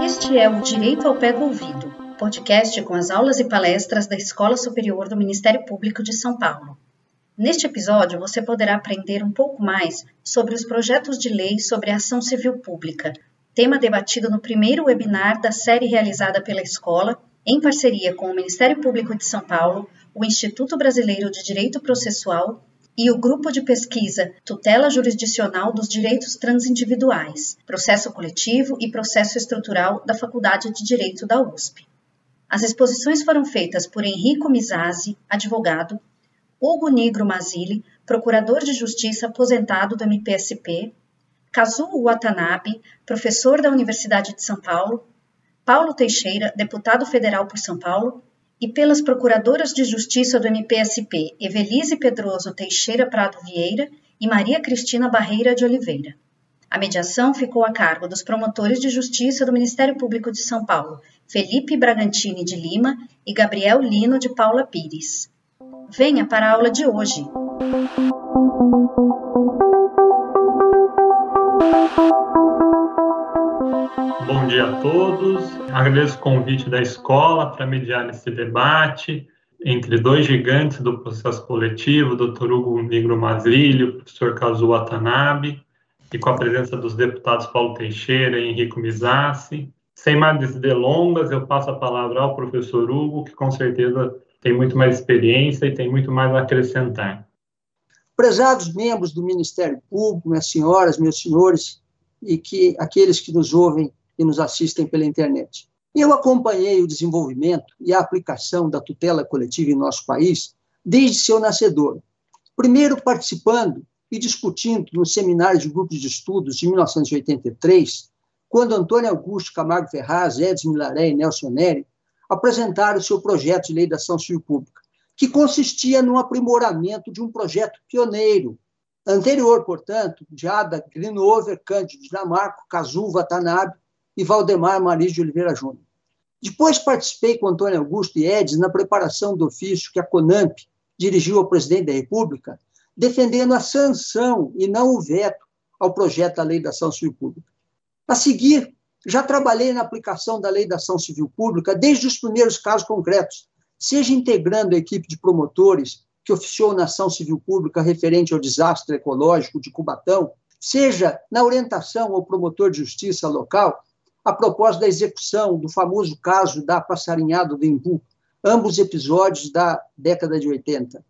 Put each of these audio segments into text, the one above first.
Este é o Direito ao Pé do Ouvido, podcast com as aulas e palestras da Escola Superior do Ministério Público de São Paulo. Neste episódio, você poderá aprender um pouco mais sobre os projetos de lei sobre a ação civil pública, tema debatido no primeiro webinar da série realizada pela escola, em parceria com o Ministério Público de São Paulo, o Instituto Brasileiro de Direito Processual e o Grupo de Pesquisa Tutela Jurisdicional dos Direitos Transindividuais, Processo Coletivo e Processo Estrutural da Faculdade de Direito da USP. As exposições foram feitas por Henrico Mizazzi, advogado, Hugo Negro Mazili, procurador de justiça aposentado do MPSP, Kazuo Watanabe, professor da Universidade de São Paulo, Paulo Teixeira, deputado federal por São Paulo, e pelas Procuradoras de Justiça do MPSP Evelise Pedroso Teixeira Prado Vieira e Maria Cristina Barreira de Oliveira. A mediação ficou a cargo dos promotores de justiça do Ministério Público de São Paulo, Felipe Bragantini de Lima e Gabriel Lino de Paula Pires. Venha para a aula de hoje. Bom dia a todos. Agradeço o convite da escola para mediar esse debate entre dois gigantes do processo coletivo, Dr. Hugo Negro Mazrilho, professor Kazu Watanabe, e com a presença dos deputados Paulo Teixeira e Henrico Mizassi. Sem mais delongas, eu passo a palavra ao professor Hugo, que com certeza tem muito mais experiência e tem muito mais a acrescentar. Prezados membros do Ministério Público, minhas senhoras, meus senhores, e que aqueles que nos ouvem e nos assistem pela internet. Eu acompanhei o desenvolvimento e a aplicação da tutela coletiva em nosso país desde seu nascedor. Primeiro participando e discutindo nos seminários de grupos de estudos de 1983, quando Antônio Augusto Camargo Ferraz, Edson Milaré e Nelson Neri apresentaram seu projeto de lei da ação civil pública, que consistia no aprimoramento de um projeto pioneiro, anterior, portanto, de Ada Grinover, Cândido Dinamarco, Kazu Watanabe e Valdemar Maris de Oliveira Júnior. Depois participei com Antônio Augusto e Edes na preparação do ofício que a CONAMP dirigiu ao presidente da República, defendendo a sanção e não o veto ao projeto da Lei da Ação Civil Pública. A seguir, já trabalhei na aplicação da Lei da Ação Civil Pública desde os primeiros casos concretos, seja integrando a equipe de promotores que oficiou na ação civil pública referente ao desastre ecológico de Cubatão, seja na orientação ao promotor de justiça local a propósito da execução do famoso caso da passarinhada do Embu, ambos episódios da década de 80.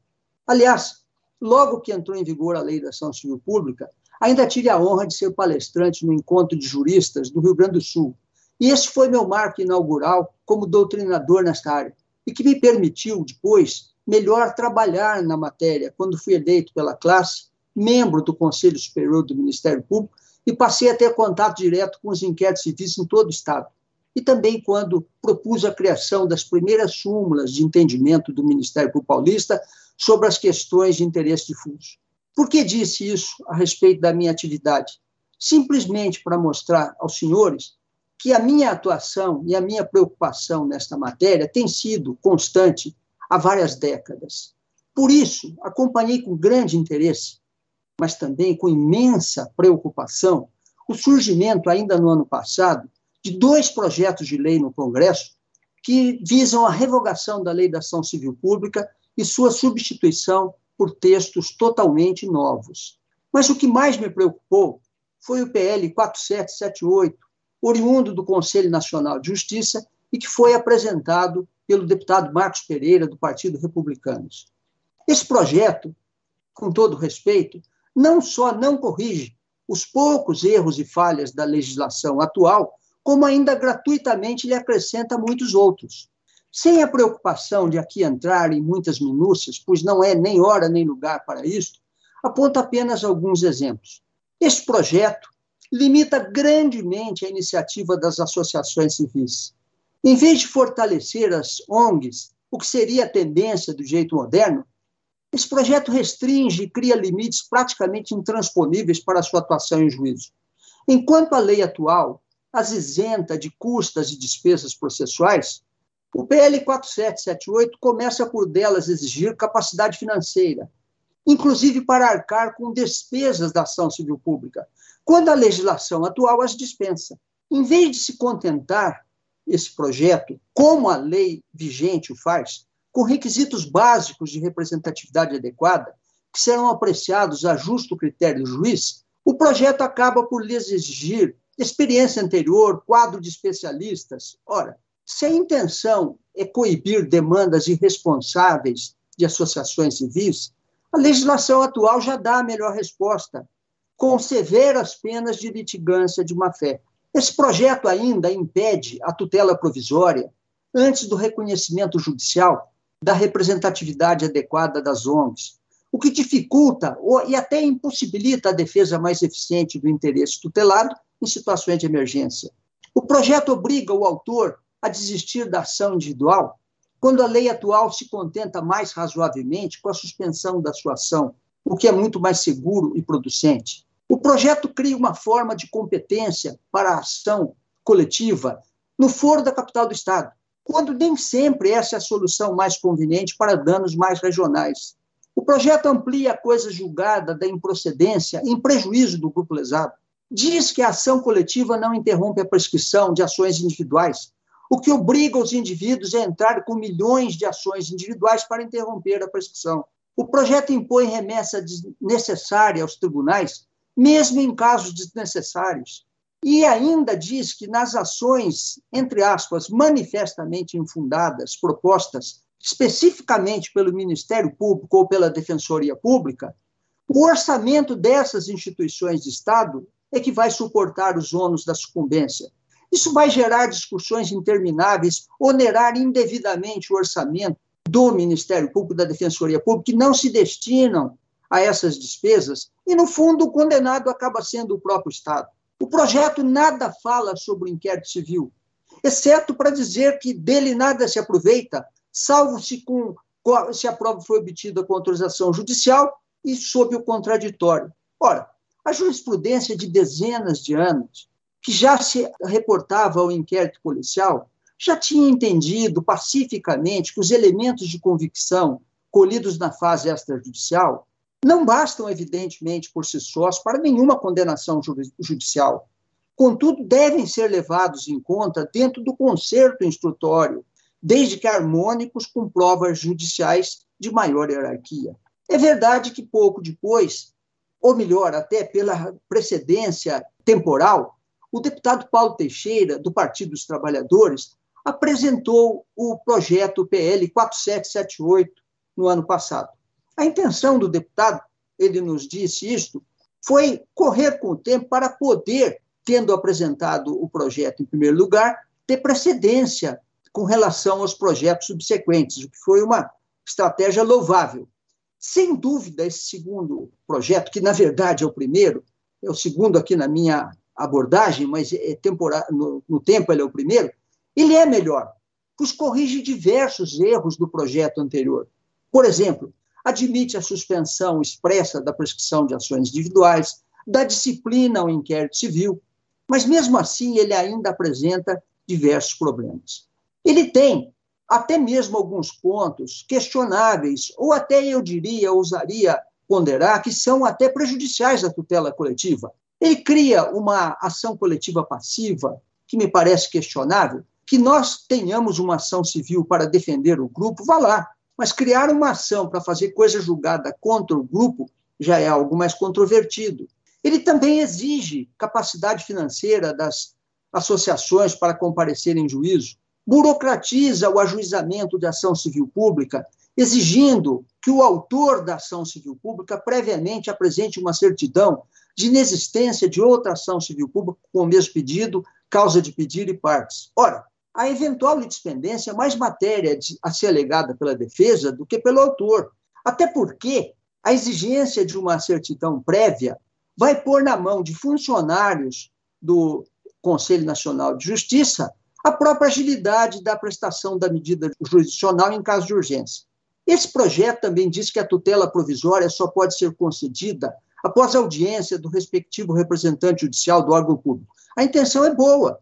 Aliás, logo que entrou em vigor a Lei da Ação Civil Pública, ainda tive a honra de ser palestrante no encontro de juristas do Rio Grande do Sul. E esse foi meu marco inaugural como doutrinador nesta área, e que me permitiu, depois, melhor trabalhar na matéria quando fui eleito pela classe, membro do Conselho Superior do Ministério Público, e passei a ter contato direto com os inquéritos civis em todo o Estado. E também quando propus a criação das primeiras súmulas de entendimento do Ministério Público Paulista sobre as questões de interesse difuso. Por que disse isso a respeito da minha atividade? Simplesmente para mostrar aos senhores que a minha atuação e a minha preocupação nesta matéria tem sido constante há várias décadas. Por isso, acompanhei com grande interesse mas também com imensa preocupação, o surgimento, ainda no ano passado, de dois projetos de lei no Congresso que visam a revogação da Lei da Ação Civil Pública e sua substituição por textos totalmente novos. Mas o que mais me preocupou foi o PL 4778, oriundo do Conselho Nacional de Justiça e que foi apresentado pelo deputado Marcos Pereira, do Partido Republicanos. Esse projeto, com todo respeito, não só não corrige os poucos erros e falhas da legislação atual, como ainda gratuitamente lhe acrescenta muitos outros. Sem a preocupação de aqui entrar em muitas minúcias, pois não é nem hora nem lugar para isso, aponto apenas alguns exemplos. Este projeto limita grandemente a iniciativa das associações civis. Em vez de fortalecer as ONGs, o que seria a tendência do jeito moderno, esse projeto restringe e cria limites praticamente intransponíveis para sua atuação em juízo. Enquanto a lei atual as isenta de custas e despesas processuais, O PL 4778 começa por delas exigir capacidade financeira, inclusive para arcar com despesas da ação civil pública, quando a legislação atual as dispensa. Em vez de se contentar esse projeto, como a lei vigente o faz, com requisitos básicos de representatividade adequada, que serão apreciados a justo critério do juiz, o projeto acaba por lhes exigir experiência anterior, quadro de especialistas. Ora, se a intenção é coibir demandas irresponsáveis de associações civis, a legislação atual já dá a melhor resposta, com severas penas de litigância de má-fé. Esse projeto ainda impede a tutela provisória antes do reconhecimento judicial da representatividade adequada das ONGs, o que dificulta e até impossibilita a defesa mais eficiente do interesse tutelado em situações de emergência. O projeto obriga o autor a desistir da ação individual quando a lei atual se contenta mais razoavelmente com a suspensão da sua ação, o que é muito mais seguro e producente. O projeto cria uma forma de competência para a ação coletiva no foro da capital do Estado, quando nem sempre essa é a solução mais conveniente para danos mais regionais. O projeto amplia a coisa julgada da improcedência em prejuízo do grupo lesado. Diz que a ação coletiva não interrompe a prescrição de ações individuais, o que obriga os indivíduos a entrar com milhões de ações individuais para interromper a prescrição. O projeto impõe remessa necessária aos tribunais, mesmo em casos desnecessários. E ainda diz que nas ações, entre aspas, manifestamente infundadas, propostas especificamente pelo Ministério Público ou pela Defensoria Pública, o orçamento dessas instituições de Estado é que vai suportar os ônus da sucumbência. Isso vai gerar discussões intermináveis, onerar indevidamente o orçamento do Ministério Público, da Defensoria Pública, que não se destinam a essas despesas, e, no fundo, o condenado acaba sendo o próprio Estado. O projeto nada fala sobre o inquérito civil, exceto para dizer que dele nada se aproveita, salvo se, com, se a prova foi obtida com autorização judicial e sob o contraditório. Ora, a jurisprudência de dezenas de anos que já se reportava ao inquérito policial, já tinha entendido pacificamente que os elementos de convicção colhidos na fase extrajudicial não bastam, evidentemente, por si sós para nenhuma condenação judicial. Contudo, devem ser levados em conta dentro do concerto instrutório, desde que harmônicos com provas judiciais de maior hierarquia. É verdade que pouco depois, ou melhor, até pela precedência temporal, o deputado Paulo Teixeira, do Partido dos Trabalhadores, apresentou o projeto PL 4778 no ano passado. A intenção do deputado, ele nos disse isto, foi correr com o tempo para poder, tendo apresentado o projeto em primeiro lugar, ter precedência com relação aos projetos subsequentes, o que foi uma estratégia louvável. Sem dúvida, esse segundo projeto, que na verdade é o primeiro, é o segundo aqui na minha abordagem, mas é temporário, no, no tempo ele é o primeiro, ele é melhor, pois corrige diversos erros do projeto anterior. Por exemplo, admite a suspensão expressa da prescrição de ações individuais, da disciplina ao inquérito civil, mas mesmo assim ele ainda apresenta diversos problemas. Ele tem até mesmo alguns pontos questionáveis, ou até eu diria, ousaria ponderar, que são até prejudiciais à tutela coletiva. Ele cria uma ação coletiva passiva, que me parece questionável, que nós tenhamos uma ação civil para defender o grupo, vá lá. Mas criar uma ação para fazer coisa julgada contra o grupo já é algo mais controvertido. Ele também exige capacidade financeira das associações para comparecer em juízo, burocratiza o ajuizamento de ação civil pública, exigindo que o autor da ação civil pública previamente apresente uma certidão de inexistência de outra ação civil pública com o mesmo pedido, causa de pedido e partes. Ora, a eventual litispendência é mais matéria a ser alegada pela defesa do que pelo autor. Até porque a exigência de uma certidão prévia vai pôr na mão de funcionários do Conselho Nacional de Justiça a própria agilidade da prestação da medida jurisdicional em caso de urgência. Esse projeto também diz que a tutela provisória só pode ser concedida após audiência do respectivo representante judicial do órgão público. A intenção é boa,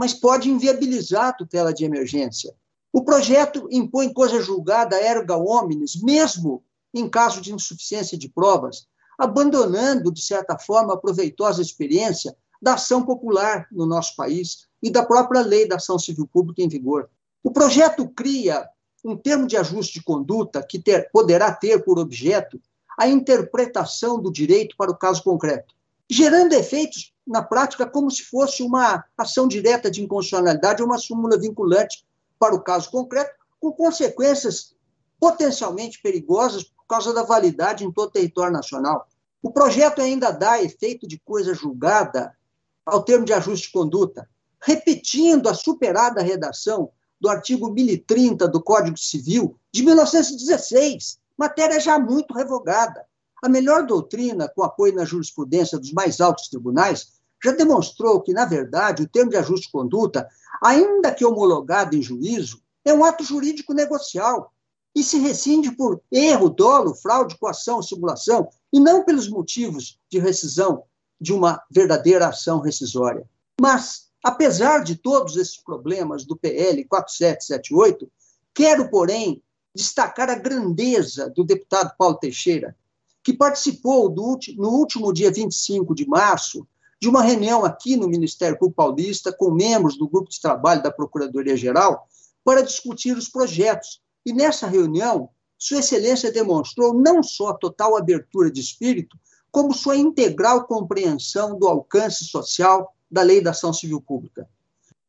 mas pode inviabilizar a tutela de emergência. O projeto impõe coisa julgada erga omnes, mesmo em caso de insuficiência de provas, abandonando, de certa forma, a proveitosa experiência da ação popular no nosso país e da própria lei da ação civil pública em vigor. O projeto cria um termo de ajuste de conduta que ter, poderá ter por objeto a interpretação do direito para o caso concreto, gerando efeitos na prática como se fosse uma ação direta de inconstitucionalidade uma súmula vinculante para o caso concreto, com consequências potencialmente perigosas por causa da validade em todo o território nacional. O projeto ainda dá efeito de coisa julgada ao termo de ajuste de conduta, repetindo a superada redação do artigo 1030 do Código Civil de 1916, matéria já muito revogada. A melhor doutrina, com apoio na jurisprudência dos mais altos tribunais, já demonstrou que, na verdade, o termo de ajuste de conduta, ainda que homologado em juízo, é um ato jurídico negocial e se rescinde por erro, dolo, fraude, coação, simulação, e não pelos motivos de rescisão de uma verdadeira ação rescisória. Mas, apesar de todos esses problemas do PL 4778, quero, porém, destacar a grandeza do deputado Paulo Teixeira, que participou do, no último dia 25 de março de uma reunião aqui no Ministério Público Paulista com membros do grupo de trabalho da Procuradoria-Geral para discutir os projetos. E nessa reunião, Sua Excelência demonstrou não só total abertura de espírito, como sua integral compreensão do alcance social da Lei da Ação Civil Pública,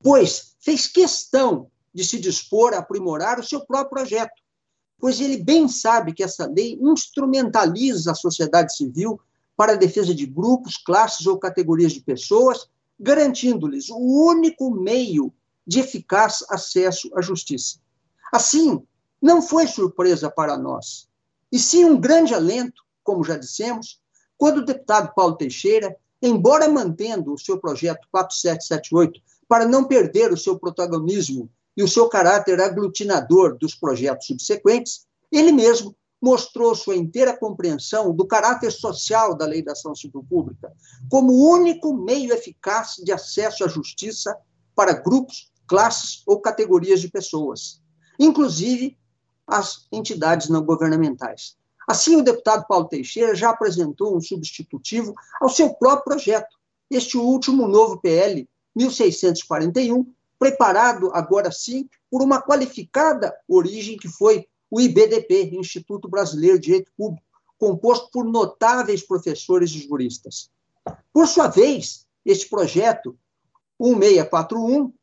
pois fez questão de se dispor a aprimorar o seu próprio projeto, pois ele bem sabe que essa lei instrumentaliza a sociedade civil para a defesa de grupos, classes ou categorias de pessoas, garantindo-lhes o único meio de eficaz acesso à justiça. Assim, não foi surpresa para nós, e sim um grande alento, como já dissemos, quando o deputado Paulo Teixeira, embora mantendo o seu projeto 4778 para não perder o seu protagonismo e o seu caráter aglutinador dos projetos subsequentes, ele mesmo mostrou sua inteira compreensão do caráter social da Lei da Ação Civil Pública como único meio eficaz de acesso à justiça para grupos, classes ou categorias de pessoas, inclusive as entidades não governamentais. Assim, o deputado Paulo Teixeira já apresentou um substitutivo ao seu próprio projeto, este último novo PL 1641, preparado agora sim por uma qualificada origem que foi o IBDP, Instituto Brasileiro de Direito Público, composto por notáveis professores e juristas. Por sua vez, este projeto 1641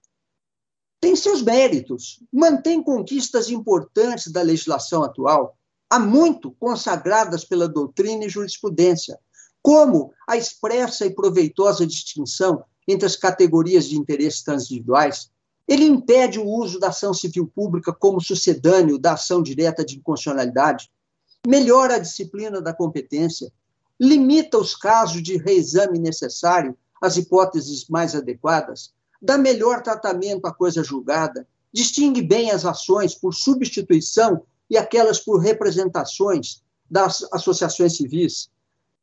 tem seus méritos, mantém conquistas importantes da legislação atual, há muito consagradas pela doutrina e jurisprudência, como a expressa e proveitosa distinção entre as categorias de interesses transindividuais. Ele impede o uso da ação civil pública como sucedâneo da ação direta de inconstitucionalidade, melhora a disciplina da competência, limita os casos de reexame necessário às hipóteses mais adequadas, dá melhor tratamento à coisa julgada, distingue bem as ações por substituição e aquelas por representações das associações civis.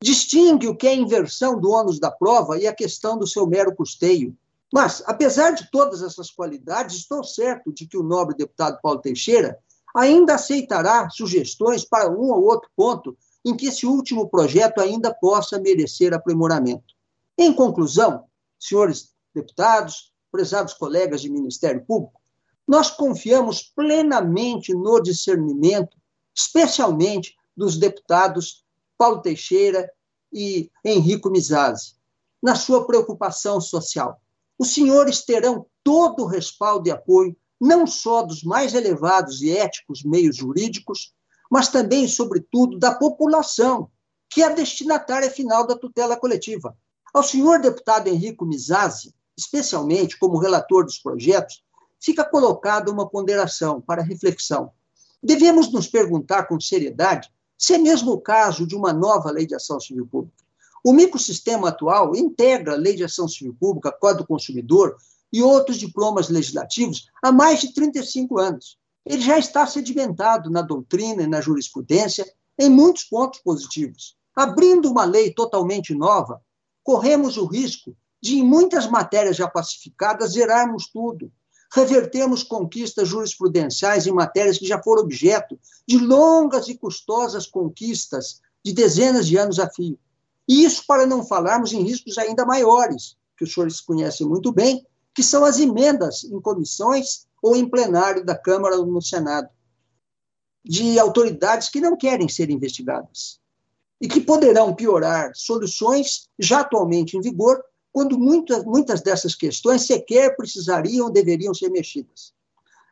Distingue o que é inversão do ônus da prova e a questão do seu mero custeio. Mas, apesar de todas essas qualidades, estou certo de que o nobre deputado Paulo Teixeira ainda aceitará sugestões para um ou outro ponto em que esse último projeto ainda possa merecer aprimoramento. Em conclusão, senhores deputados, prezados colegas de Ministério Público, nós confiamos plenamente no discernimento, especialmente dos deputados Paulo Teixeira e Henrico Mizazzi, na sua preocupação social. Os senhores terão todo o respaldo e apoio, não só dos mais elevados e éticos meios jurídicos, mas também, sobretudo, da população, que é a destinatária final da tutela coletiva. Ao senhor deputado Henrico Mizazzi, especialmente como relator dos projetos, fica colocada uma ponderação para reflexão. Devemos nos perguntar com seriedade se é mesmo o caso de uma nova lei de ação civil pública. O microsistema atual integra a Lei de Ação Civil Pública, Código do Consumidor e outros diplomas legislativos há mais de 35 anos. Ele já está sedimentado na doutrina e na jurisprudência em muitos pontos positivos. Abrindo uma lei totalmente nova, corremos o risco de, em muitas matérias já pacificadas, zerarmos tudo, revertermos conquistas jurisprudenciais em matérias que já foram objeto de longas e custosas conquistas de dezenas de anos a fio. Isso para não falarmos em riscos ainda maiores, que os senhores conhecem muito bem, que são as emendas em comissões ou em plenário da Câmara ou no Senado, de autoridades que não querem ser investigadas e que poderão piorar soluções já atualmente em vigor quando muitas, muitas dessas questões sequer precisariam ou deveriam ser mexidas.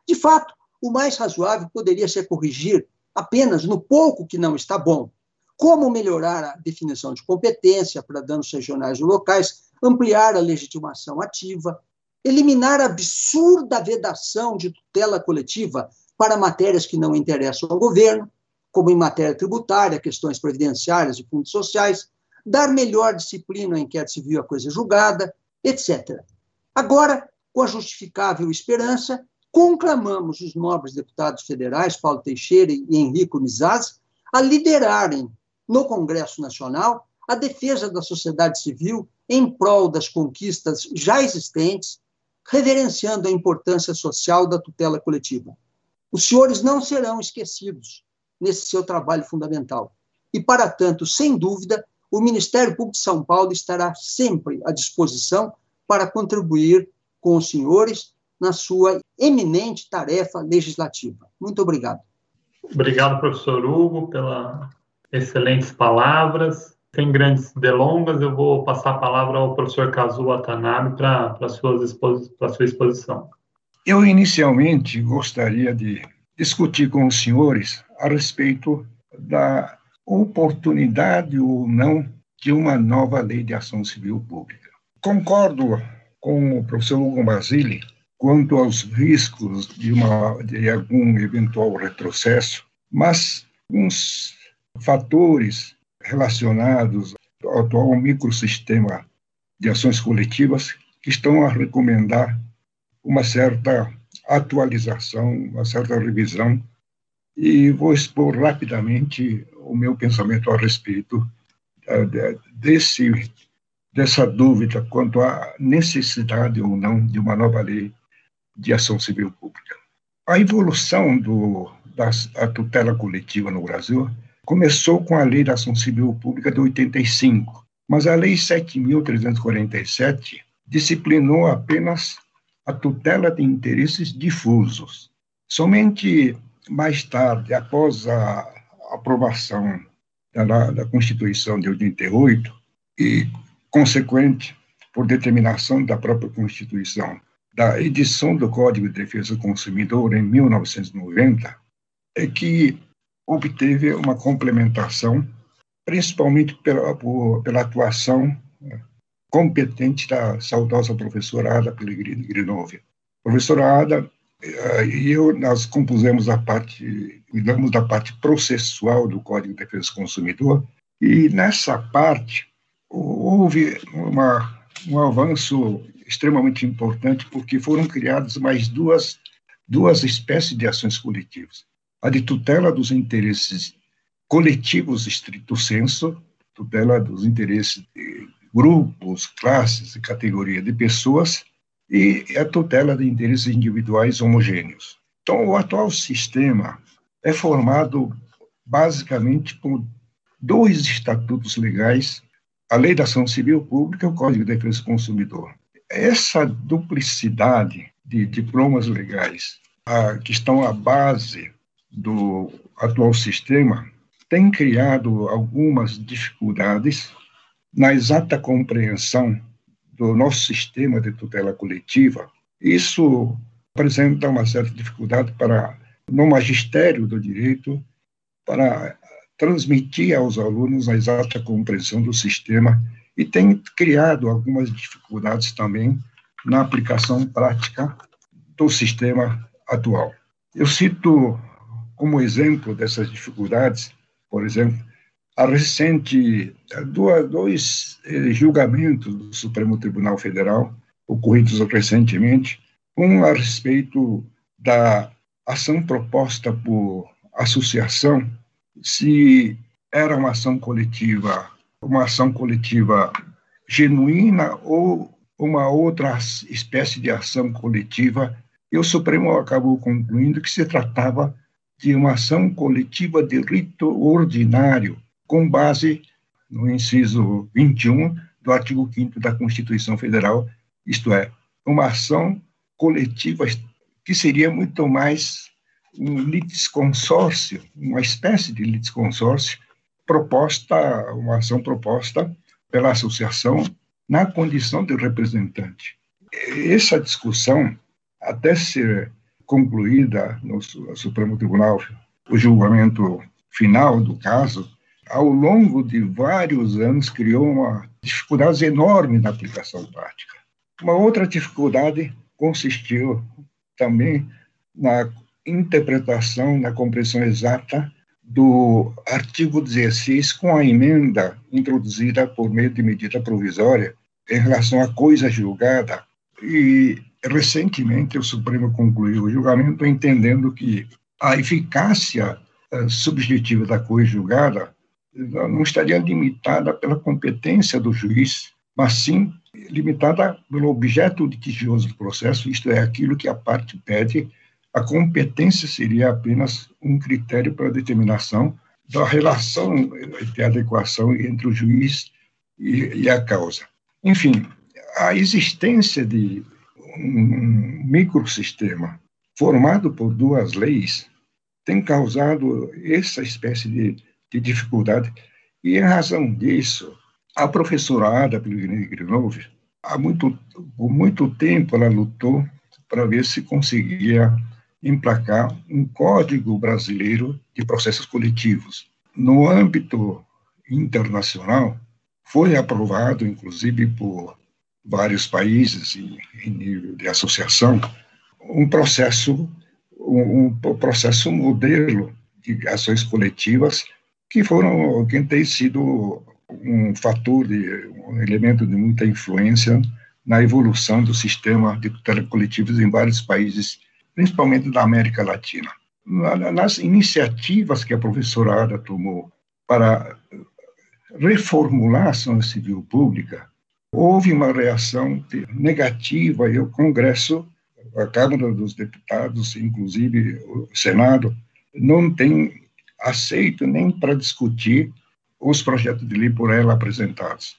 De fato, o mais razoável poderia ser corrigir apenas no pouco que não está bom. Como melhorar a definição de competência para danos regionais ou locais, ampliar a legitimação ativa, eliminar a absurda vedação de tutela coletiva para matérias que não interessam ao governo, como em matéria tributária, questões previdenciárias e fundos sociais, dar melhor disciplina ao inquérito civil à coisa julgada, etc. Agora, com a justificável esperança, conclamamos os nobres deputados federais, Paulo Teixeira e Henrico Mizaz, a liderarem no Congresso Nacional a defesa da sociedade civil em prol das conquistas já existentes, reverenciando a importância social da tutela coletiva. Os senhores não serão esquecidos nesse seu trabalho fundamental. E, para tanto, sem dúvida, o Ministério Público de São Paulo estará sempre à disposição para contribuir com os senhores na sua eminente tarefa legislativa. Muito obrigado. Obrigado, professor Hugo, pelas excelentes palavras. Sem grandes delongas, eu vou passar a palavra ao professor Kazu Watanabe para a sua exposição. Eu inicialmente gostaria de discutir com os senhores a respeito da oportunidade ou não de uma nova lei de ação civil pública. Concordo com o professor Hugo Basile quanto aos riscos de, uma, de algum eventual retrocesso, mas uns fatores relacionados ao atual microsistema de ações coletivas que estão a recomendar uma certa atualização, uma certa revisão, e vou expor rapidamente o meu pensamento a respeito uh, desse, dessa dúvida quanto à necessidade ou não de uma nova lei de ação civil pública. A evolução do, da tutela coletiva no Brasil começou com a Lei da Ação Civil Pública de 85, mas a Lei 7.347 disciplinou apenas a tutela de interesses difusos. Somente mais tarde, após a aprovação da, da Constituição de 88 e consequente por determinação da própria Constituição, da edição do Código de Defesa do Consumidor em 1990, é que obteve uma complementação, principalmente pela, pela atuação né, competente da saudosa professora Ada Pellegrini Grinovi. Professora Ada eh, e eu, nós compusemos a parte, cuidamos da parte processual do Código de Defesa do Consumidor, e nessa parte houve uma, um avanço extremamente importante, porque foram criadas mais duas, duas espécies de ações coletivas. A de tutela dos interesses coletivos estrito senso, tutela dos interesses de grupos, classes e categoria de pessoas, e a tutela de interesses individuais homogêneos. Então, o atual sistema é formado basicamente por dois estatutos legais, a Lei da Ação Civil Pública e o Código de Defesa do Consumidor. Essa duplicidade de diplomas legais a, que estão à base do atual sistema tem criado algumas dificuldades na exata compreensão do nosso sistema de tutela coletiva, isso apresenta uma certa dificuldade para no magistério do direito para transmitir aos alunos a exata compreensão do sistema e tem criado algumas dificuldades também na aplicação prática do sistema atual. Eu cito como exemplo dessas dificuldades, por exemplo, a recente dois eh, julgamentos do Supremo Tribunal Federal ocorridos recentemente, um a respeito da ação proposta por associação, se era uma ação coletiva, uma ação coletiva genuína ou uma outra espécie de ação coletiva e o Supremo acabou concluindo que se tratava de uma ação coletiva de rito ordinário, com base no inciso 21 do artigo 5 da Constituição Federal, isto é, uma ação coletiva que seria muito mais um litisconsórcio, uma espécie de litisconsórcio proposta, uma ação proposta pela associação na condição de representante. Essa discussão, até ser concluída no Supremo Tribunal, o julgamento final do caso, ao longo de vários anos criou uma dificuldade enorme na aplicação prática. Uma outra dificuldade consistiu também na interpretação, na compreensão exata do artigo 16 com a emenda introduzida por meio de medida provisória em relação à coisa julgada. E recentemente o Supremo concluiu o julgamento entendendo que a eficácia eh, subjetiva da coisa julgada não estaria limitada pela competência do juiz, mas sim limitada pelo objeto litigioso do processo, isto é, aquilo que a parte pede a competência seria apenas um critério para determinação da relação de adequação entre o juiz e, e a causa. Enfim, a existência de um microsistema formado por duas leis tem causado essa espécie de, de dificuldade e, em razão disso, a professora Ada Pilgrim há muito, por muito tempo, ela lutou para ver se conseguia emplacar um Código Brasileiro de Processos Coletivos. No âmbito internacional, foi aprovado, inclusive, por vários países em, em nível de associação, um processo, um, um, processo modelo de ações coletivas que foram, que tem sido um fator, de, um elemento de muita influência na evolução do sistema de tutela coletivos em vários países principalmente da América Latina. Nas iniciativas que a professora Ada tomou para reformular a ação civil pública, houve uma reação negativa e o Congresso, a Câmara dos Deputados, inclusive o Senado, não tem aceito nem para discutir os projetos de lei por ela apresentados.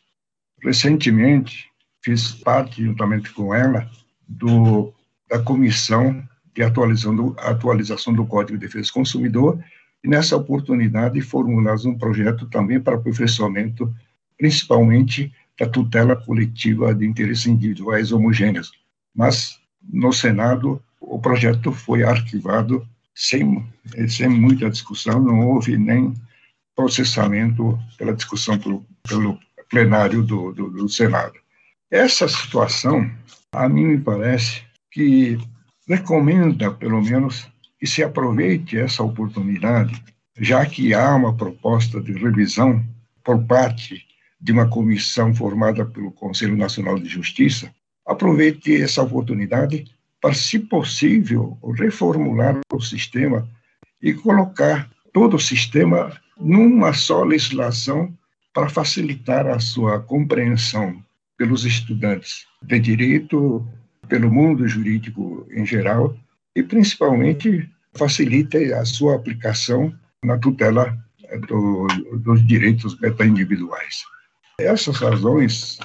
Recentemente, fiz parte, juntamente com ela, do, da comissão de atualização do, atualização do Código de Defesa do Consumidor, e nessa oportunidade formulamos um projeto também para aperfeiçoamento, principalmente da tutela coletiva de interesses individuais homogêneos. Mas, no Senado, o projeto foi arquivado sem, sem muita discussão, não houve nem processamento pela discussão pelo, pelo plenário do, do, do Senado. Essa situação, a mim me parece que recomenda, pelo menos, que se aproveite essa oportunidade, já que há uma proposta de revisão por parte de uma comissão formada pelo Conselho Nacional de Justiça, aproveite essa oportunidade para, se possível, reformular o sistema e colocar todo o sistema numa só legislação para facilitar a sua compreensão pelos estudantes de direito, pelo mundo jurídico em geral e, principalmente, facilita a sua aplicação na tutela do, dos direitos meta-individuais. Essas razões,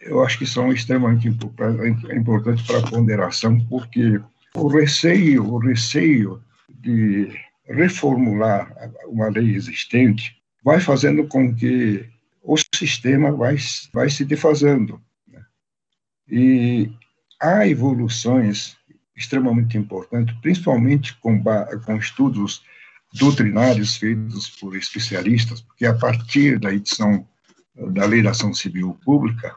eu acho que são extremamente importantes para a ponderação, porque o receio, o receio de reformular uma lei existente vai fazendo com que o sistema vai, vai se defasando. Né? E há evoluções extremamente importantes, principalmente com, com estudos doutrinários feitos por especialistas, porque a partir da edição da Lei da Ação Civil Pública,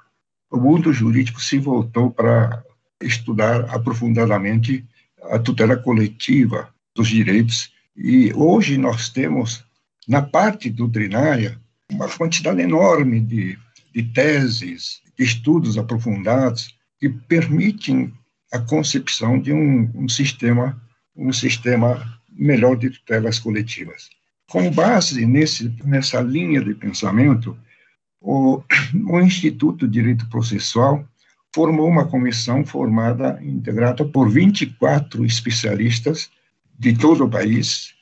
o mundo jurídico se voltou para estudar aprofundadamente a tutela coletiva dos direitos e hoje nós temos na parte doutrinária uma quantidade enorme de, de teses, de estudos aprofundados que permitem a concepção de um, um sistema um sistema melhor de tutelas coletivas. Com base nesse, nessa linha de pensamento, o, o Instituto de Direito Processual formou uma comissão formada, integrada por 24 especialistas de todo o país,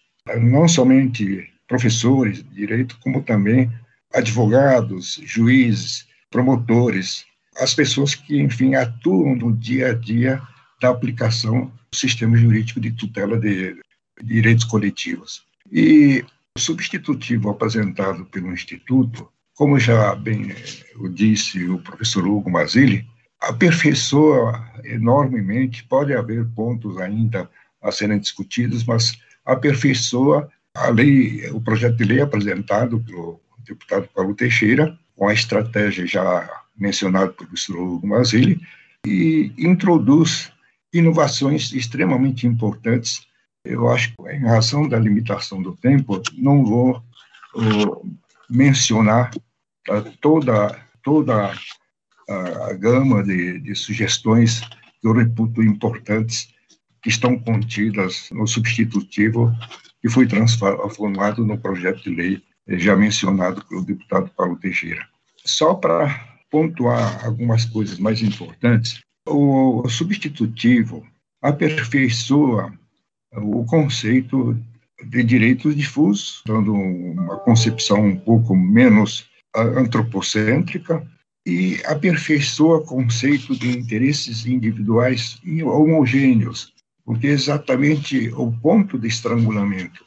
não somente professores de direito, como também advogados, juízes, promotores, as pessoas que, enfim, atuam no dia a dia da aplicação do sistema jurídico de tutela de direitos coletivos. E o substitutivo apresentado pelo Instituto, como já bem o disse o professor Hugo Mazzilli, aperfeiçoa enormemente, pode haver pontos ainda a serem discutidos, mas aperfeiçoa a lei, o projeto de lei apresentado pelo deputado Paulo Teixeira, com a estratégia já mencionada pelo professor Hugo Mazzilli, e introduz inovações extremamente importantes. Eu acho que, em razão da limitação do tempo, não vou uh, mencionar toda, toda a, gama de, de sugestões que eu reputo importantes que estão contidas no substitutivo que foi transformado no projeto de lei eh, já mencionado pelo deputado Paulo Teixeira. Só para pontuar algumas coisas mais importantes, o substitutivo aperfeiçoa o conceito de direitos difusos, dando uma concepção um pouco menos antropocêntrica, e aperfeiçoa conceito de interesses individuais e homogêneos, porque exatamente o ponto de estrangulamento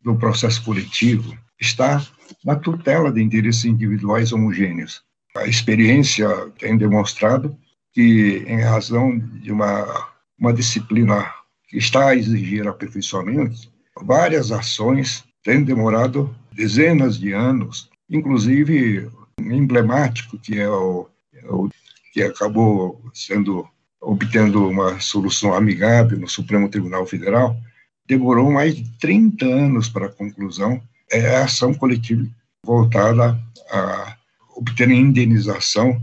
do processo coletivo está na tutela de interesses individuais homogêneos. A experiência tem demonstrado que, em razão de uma, uma disciplina que está a exigir aperfeiçoamento, várias ações têm demorado dezenas de anos, inclusive emblemático, que é o, é o que acabou sendo obtendo uma solução amigável no Supremo Tribunal Federal, demorou mais de 30 anos para a conclusão, é a ação coletiva voltada a obter indenização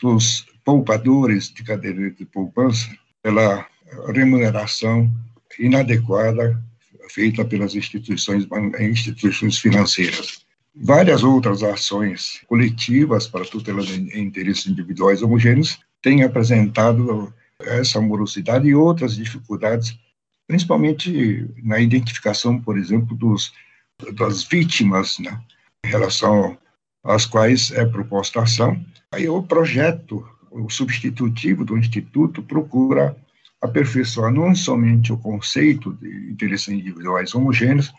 dos poupadores de caderneta de poupança pela remuneração inadequada feita pelas instituições, instituições financeiras. Várias outras ações coletivas para tutela de interesses individuais homogêneos têm apresentado essa morosidade e outras dificuldades, principalmente na identificação, por exemplo, dos, das vítimas, né, em relação às quais é proposta a ação. Aí o projeto, o substitutivo do Instituto, procura aperfeiçoar não somente o conceito de interesses individuais homogêneos,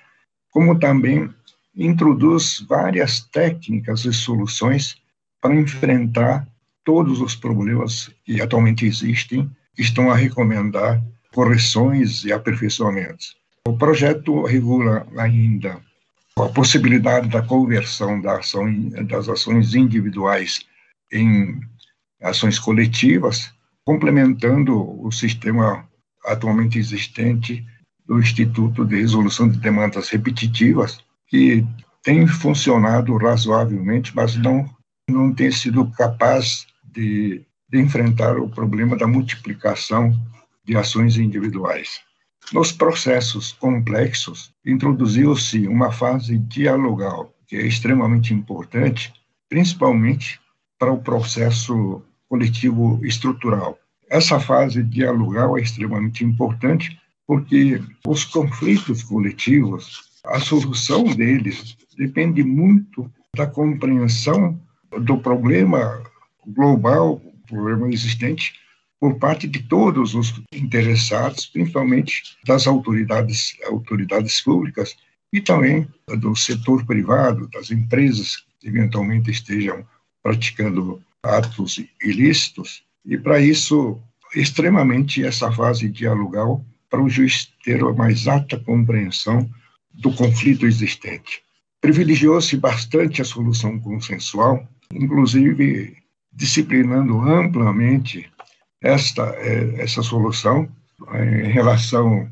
como também introduz várias técnicas e soluções para enfrentar todos os problemas que atualmente existem, que estão a recomendar correções e aperfeiçoamentos. O projeto regula ainda a possibilidade da conversão da ação, das ações individuais em ações coletivas, complementando o sistema atualmente existente do Instituto de Resolução de Demandas Repetitivas, que tem funcionado razoavelmente, mas não, não tem sido capaz de, de enfrentar o problema da multiplicação de ações individuais. Nos processos complexos, introduziu-se uma fase dialogal, que é extremamente importante, principalmente para o processo coletivo estrutural. Essa fase dialogal é extremamente importante porque os conflitos coletivos a solução deles depende muito da compreensão do problema global, problema existente, por parte de todos os interessados, principalmente das autoridades, autoridades públicas e também do setor privado, das empresas que eventualmente estejam praticando atos ilícitos. E para isso, extremamente essa fase dialogal para o juiz ter a mais alta compreensão do conflito existente. Privilegiou-se bastante a solução consensual, inclusive disciplinando amplamente esta, é, essa solução é, em relação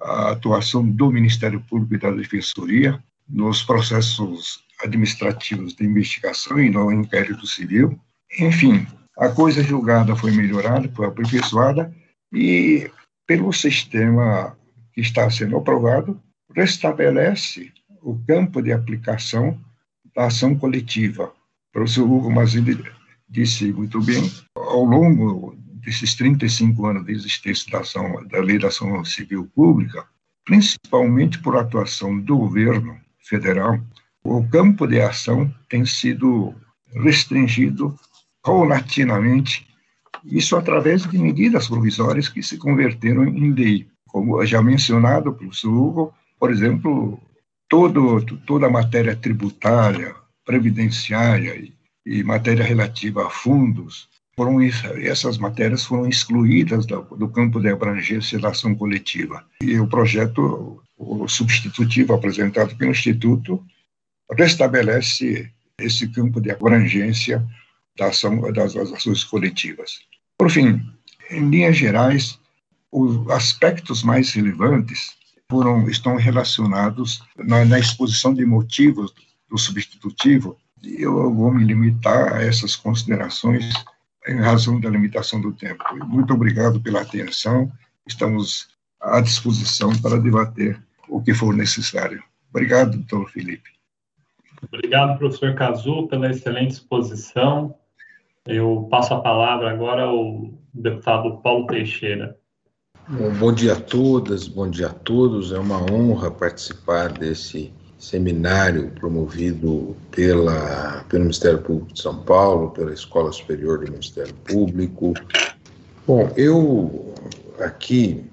à atuação do Ministério Público e da Defensoria nos processos administrativos de investigação e no inquérito civil. Enfim, a coisa julgada foi melhorada, foi aperfeiçoada e pelo sistema que está sendo aprovado, restabelece o campo de aplicação da ação coletiva. O professor Hugo Mazini disse muito bem, ao longo desses 35 anos de existência da, ação, da Lei da Ação Civil Pública, principalmente por atuação do governo federal, o campo de ação tem sido restringido paulatinamente, isso através de medidas provisórias que se converteram em lei. Como já mencionado pelo Hugo, por exemplo, todo, toda a matéria tributária, previdenciária e, e matéria relativa a fundos, foram, essas matérias foram excluídas do, do, campo de abrangência da ação coletiva. E o projeto o substitutivo apresentado pelo Instituto restabelece esse campo de abrangência da ação, das, das ações coletivas. Por fim, em linhas gerais, os aspectos mais relevantes foram, estão relacionados na, na exposição de motivos do substitutivo. Eu vou me limitar a essas considerações em razão da limitação do tempo. Muito obrigado pela atenção. Estamos à disposição para debater o que for necessário. Obrigado, doutor Felipe. Obrigado, professor Cazu, pela excelente exposição. Eu passo a palavra agora ao deputado Paulo Teixeira. Bom, dia a todas, bom dia a todos. É uma honra participar desse seminário promovido pela, pelo Ministério Público de São Paulo, pela Escola Superior do Ministério Público. Bom, eu aqui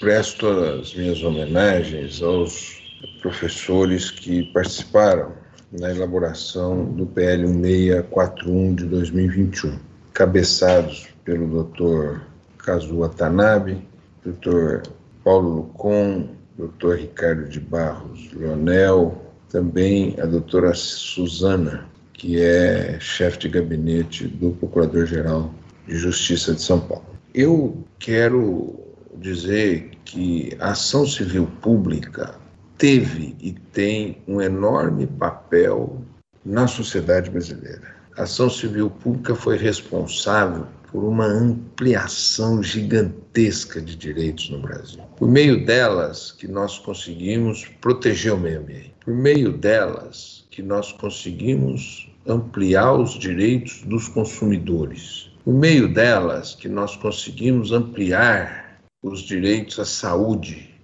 presto as minhas homenagens aos professores que participaram na elaboração do PL 1641 de 2021, cabeçados pelo Dr. Kazuo Watanabe, Dr. Paulo Lucon, Dr. Ricardo de Barros Leonel, também a doutora Suzana, que é chefe de gabinete do Procurador-Geral de Justiça de São Paulo. Eu quero dizer que a ação civil pública teve e tem um enorme papel na sociedade brasileira. A ação civil pública foi responsável por uma ampliação gigantesca de direitos no Brasil. Por meio delas que nós conseguimos proteger o meio ambiente. Por meio delas que nós conseguimos ampliar os direitos dos consumidores. Por meio delas que nós conseguimos ampliar os direitos à saúde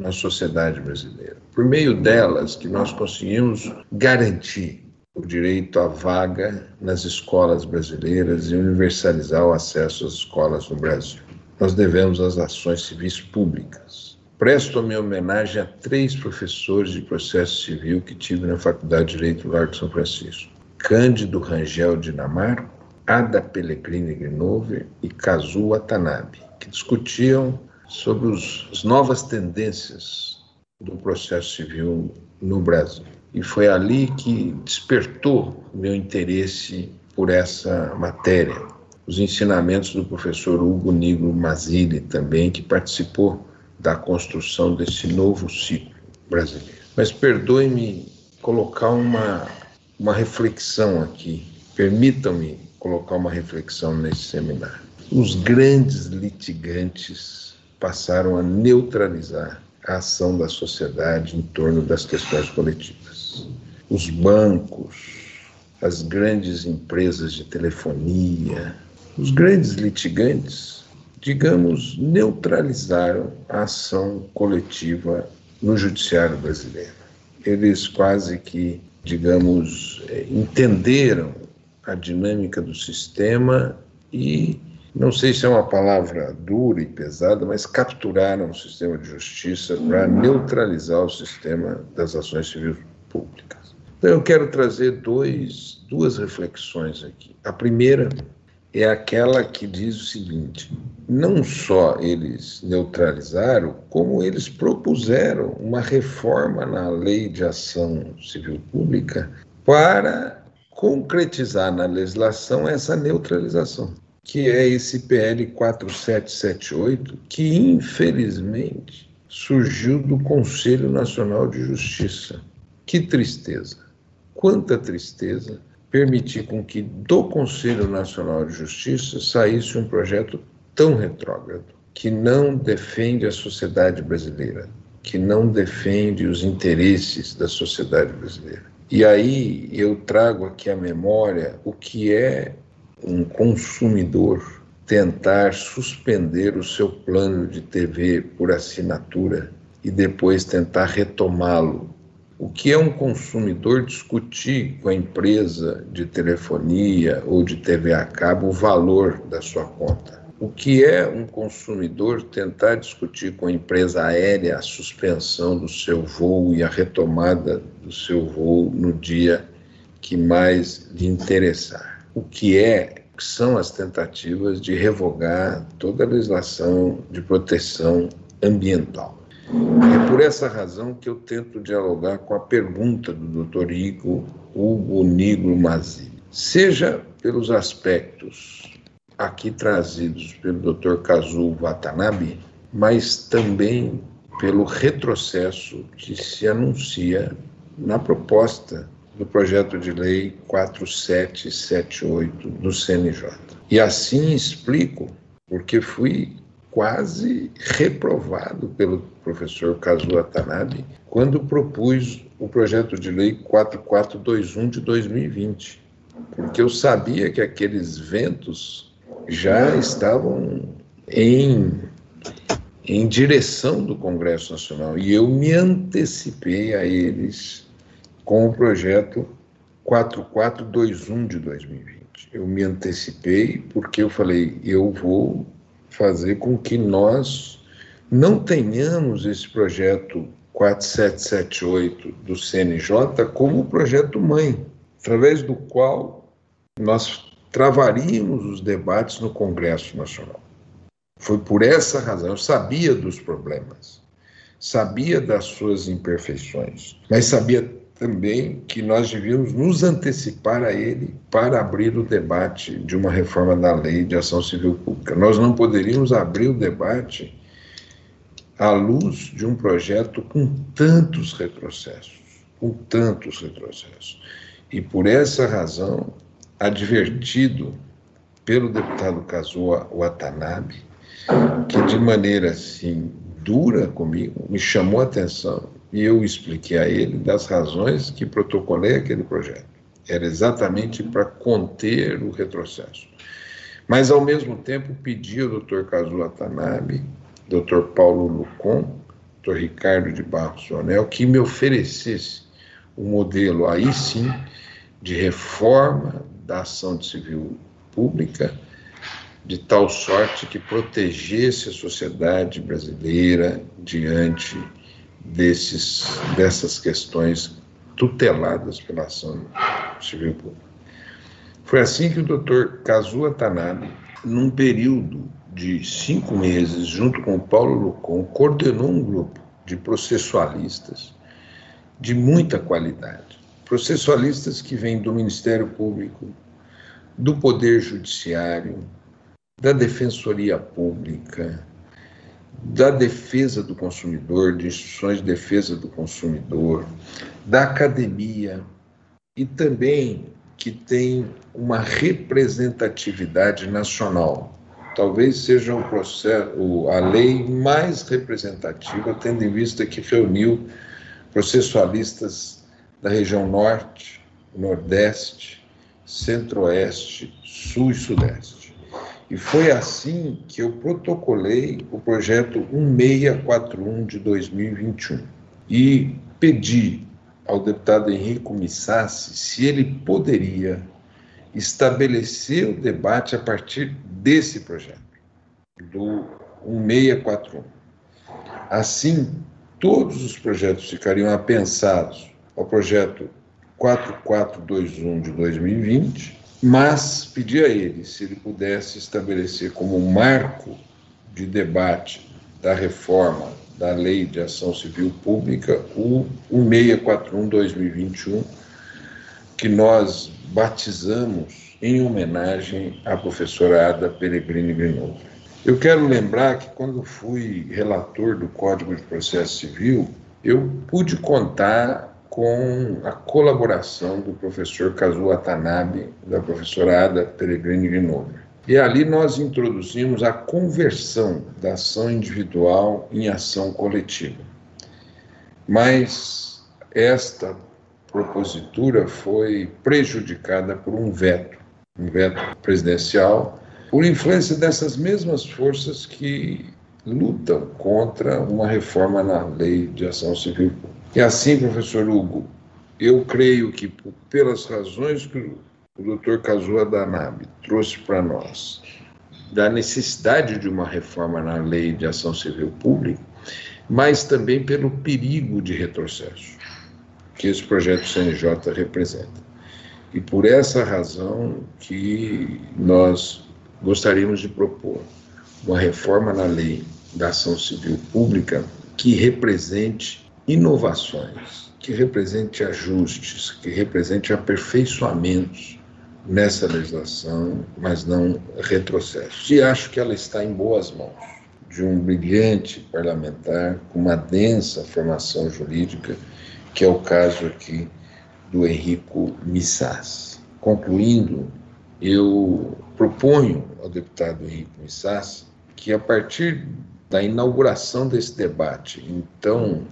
na sociedade brasileira. Por meio delas que nós conseguimos garantir o direito à vaga nas escolas brasileiras e universalizar o acesso às escolas no Brasil. Nós devemos às ações civis públicas. Presto a minha homenagem a três professores de processo civil que tive na Faculdade de Direito do Largo de São Francisco: Cândido Rangel Dinamarco, Ada Pellegrini Grinover e Kazu Watanabe que discutiam sobre os, as novas tendências do processo civil no Brasil. E foi ali que despertou meu interesse por essa matéria. Os ensinamentos do professor Hugo Nigro Mazili também, que participou da construção desse novo ciclo brasileiro. Mas perdoe-me colocar uma, uma reflexão aqui. Permitam-me colocar uma reflexão nesse seminário os grandes litigantes passaram a neutralizar a ação da sociedade em torno das questões coletivas. Os bancos, as grandes empresas de telefonia, os grandes litigantes, digamos, neutralizaram a ação coletiva no judiciário brasileiro. Eles quase que, digamos, eh, entenderam a dinâmica do sistema e não sei se é uma palavra dura e pesada, mas capturaram o sistema de justiça para neutralizar o sistema das ações civis públicas. Então, eu quero trazer dois, duas reflexões aqui. A primeira é aquela que diz o seguinte: não só eles neutralizaram, como eles propuseram uma reforma na lei de ação civil pública para concretizar na legislação essa neutralização que é esse PL 4778, que infelizmente surgiu do Conselho Nacional de Justiça. Que tristeza! Quanta tristeza permitir com que do Conselho Nacional de Justiça saísse um projeto tão retrógrado, que não defende a sociedade brasileira, que não defende os interesses da sociedade brasileira. E aí eu trago aqui à memória o que é um consumidor tentar suspender o seu plano de TV por assinatura e depois tentar retomá-lo. O que é um consumidor discutir com a empresa de telefonia ou de TV a cabo o valor da sua conta? O que é um consumidor tentar discutir com a empresa aérea a suspensão do seu voo e a retomada do seu voo no dia que mais lhe interessar? O que é são as tentativas de revogar toda a legislação de proteção ambiental. É por essa razão que eu tento dialogar com a pergunta do Dr. Igor Hugo Nigro Mazzi. Seja pelos aspectos aqui trazidos pelo Dr. Kazuo Watanabe, mas também pelo retrocesso que se anuncia na proposta do projeto de lei 4778 do CNJ. E assim explico porque fui quase reprovado pelo professor Kazuo Watanabe quando propus o projeto de lei 4421 de 2020, porque eu sabia que aqueles ventos já estavam em, em direção do Congresso Nacional e eu me antecipei a eles com o projeto 4421 de 2020. Eu me antecipei porque eu falei, eu vou fazer com que nós não tenhamos esse projeto 4778 do CNJ como projeto mãe, através do qual nós travaríamos os debates no Congresso Nacional. Foi por essa razão, eu sabia dos problemas, sabia das suas imperfeições, mas sabia também que nós devíamos nos antecipar a ele para abrir o debate de uma reforma da lei de ação civil pública. Nós não poderíamos abrir o debate à luz de um projeto com tantos retrocessos, com tantos retrocessos. E por essa razão, advertido pelo deputado Kazuo Watanabe, que de maneira assim dura comigo, me chamou a atenção e eu expliquei a ele das razões que protocolei aquele projeto. Era exatamente para conter o retrocesso. Mas, ao mesmo tempo, pedi ao Dr. Kazuo Watanabe, Dr. Paulo Lucon, Dr. Ricardo de Barros Jonel, que me oferecesse um modelo, aí sim, de reforma da ação de civil pública, de tal sorte que protegesse a sociedade brasileira diante desses, dessas questões tuteladas pela ação civil pública. Foi assim que o doutor Kazuo Tanabe, num período de cinco meses, junto com o Paulo Lucon, coordenou um grupo de processualistas de muita qualidade. Processualistas que vêm do Ministério Público, do Poder Judiciário, da Defensoria Pública, da defesa do consumidor, de instituições de defesa do consumidor, da academia e também que tem uma representatividade nacional. Talvez seja o processo, a lei mais representativa, tendo em vista que reuniu processualistas da região norte, nordeste, centro-oeste, sul e sudeste. E foi assim que eu protocolei o projeto 1641 de 2021 e pedi ao deputado Henrico Missassi se ele poderia estabelecer o debate a partir desse projeto, do 1641. Assim, todos os projetos ficariam apensados ao projeto 4421 de 2020 mas pedi a ele se ele pudesse estabelecer como marco de debate da reforma da Lei de Ação Civil Pública o 1641-2021, que nós batizamos em homenagem à professora Ada Peregrini Grinoso. Eu quero lembrar que quando fui relator do Código de Processo Civil, eu pude contar com a colaboração do professor Kazuo Watanabe, da professora Ada Peregrini Grinover. E ali nós introduzimos a conversão da ação individual em ação coletiva. Mas esta propositura foi prejudicada por um veto um veto presidencial, por influência dessas mesmas forças que lutam contra uma reforma na lei de ação civil. E assim, professor Hugo, eu creio que pelas razões que o doutor Kazuo Danabe trouxe para nós, da necessidade de uma reforma na lei de ação civil pública, mas também pelo perigo de retrocesso que esse projeto CNJ representa. E por essa razão que nós gostaríamos de propor uma reforma na lei da ação civil pública que represente inovações, que represente ajustes, que represente aperfeiçoamentos nessa legislação, mas não retrocessos. E acho que ela está em boas mãos de um brilhante parlamentar com uma densa formação jurídica, que é o caso aqui do Henrico Missas. Concluindo, eu proponho ao deputado Henrico Missas que, a partir da inauguração desse debate, então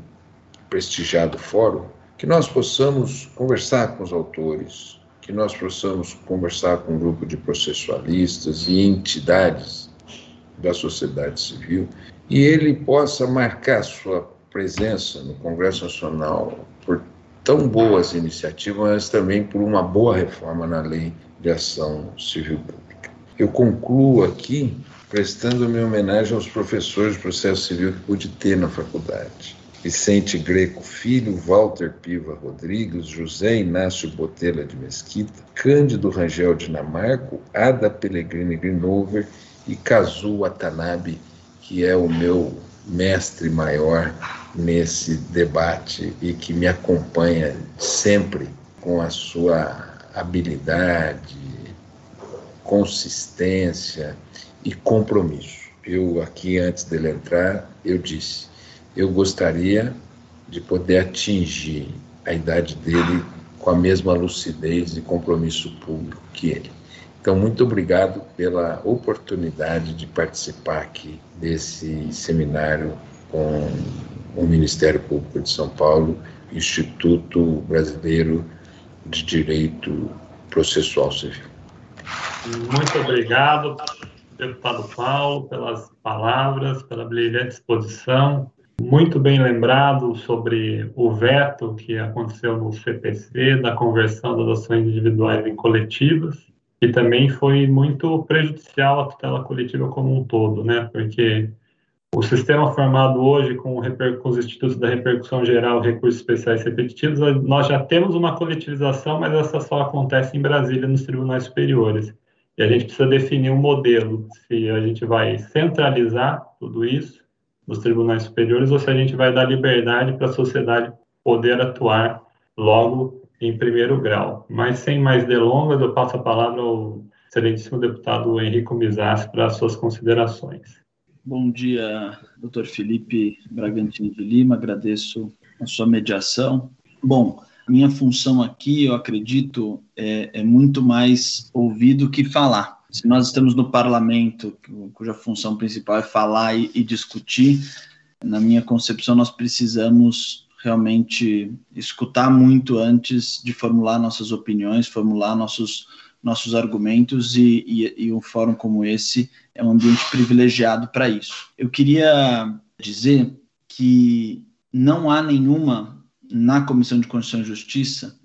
prestigiado fórum, que nós possamos conversar com os autores, que nós possamos conversar com um grupo de processualistas e entidades da sociedade civil e ele possa marcar sua presença no Congresso Nacional por tão boas iniciativas, mas também por uma boa reforma na lei de ação civil pública. Eu concluo aqui prestando minha homenagem aos professores de processo civil que pude ter na faculdade. Vicente Greco Filho, Walter Piva Rodrigues, José Inácio Botella de Mesquita, Cândido Rangel Dinamarco, Ada Pellegrini Grinover e Kazu Watanabe, que é o meu mestre maior nesse debate e que me acompanha sempre com a sua habilidade, consistência, e compromisso. Eu aqui antes dele entrar, eu disse, eu gostaria de poder atingir a idade dele com a mesma lucidez e compromisso público que ele. Então, muito obrigado pela oportunidade de participar aqui desse seminário com o Ministério Público de São Paulo, Instituto Brasileiro de Direito Processual Civil. Muito obrigado deputado Paulo, pelas palavras, pela brilhante exposição. Muito bem lembrado sobre o veto que aconteceu no CPC, da conversão das ações individuais em coletivas, e também foi muito prejudicial à tutela coletiva como um todo, né? Porque o sistema formado hoje com, com, os institutos da repercussão geral, recursos especiais repetitivos, nós já temos uma coletivização, mas essa só acontece em Brasília, nos tribunais superiores. E a gente precisa definir um modelo, se a gente vai centralizar tudo isso nos tribunais superiores ou se a gente vai dar liberdade para a sociedade poder atuar logo em primeiro grau. Mas sem mais delongas, eu passo a palavra ao excelentíssimo deputado Henrico Mizas para as suas considerações. Bom dia, doutor Felipe Bragantini de Lima, agradeço a sua mediação. Bom, minha função aqui, eu acredito, é, é muito mais ouvir do que falar. Se nós estamos no parlamento, cuja função principal é falar e, e discutir, na minha concepção, nós precisamos realmente escutar muito antes de formular nossas opiniões, formular nossos, nossos argumentos, e, e, e um fórum como esse é um ambiente privilegiado para isso. Eu queria dizer que não há nenhuma na Comissão de Constituição e Justiça,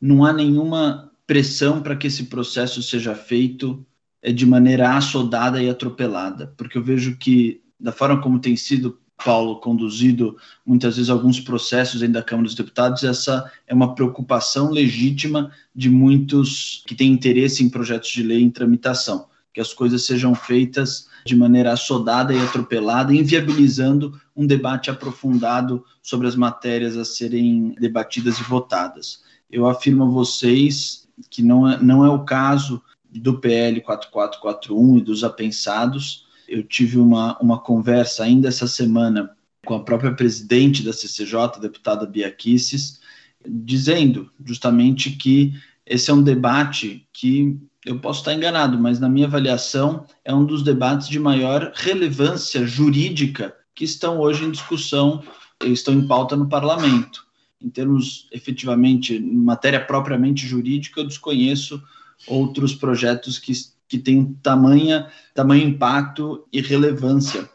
não há nenhuma pressão para que esse processo seja feito é, de maneira assodada e atropelada, porque eu vejo que, da forma como tem sido, Paulo, conduzido muitas vezes alguns processos dentro da Câmara dos Deputados, essa é uma preocupação legítima de muitos que têm interesse em projetos de lei em tramitação, que as coisas sejam feitas de maneira assodada e atropelada, inviabilizando um debate aprofundado sobre as matérias a serem debatidas e votadas. Eu afirmo a vocês que não é, não é o caso do PL 4441 e dos apensados. Eu tive uma, uma conversa ainda essa semana com a própria presidente da CCJ, deputada Bia Kicis, dizendo justamente que esse é um debate que eu posso estar enganado, mas na minha avaliação é um dos debates de maior relevância jurídica que estão hoje em discussão, estão em pauta no parlamento. Em termos efetivamente, matéria propriamente jurídica, eu desconheço outros projetos que, que têm tamanha, tamanho impacto e relevância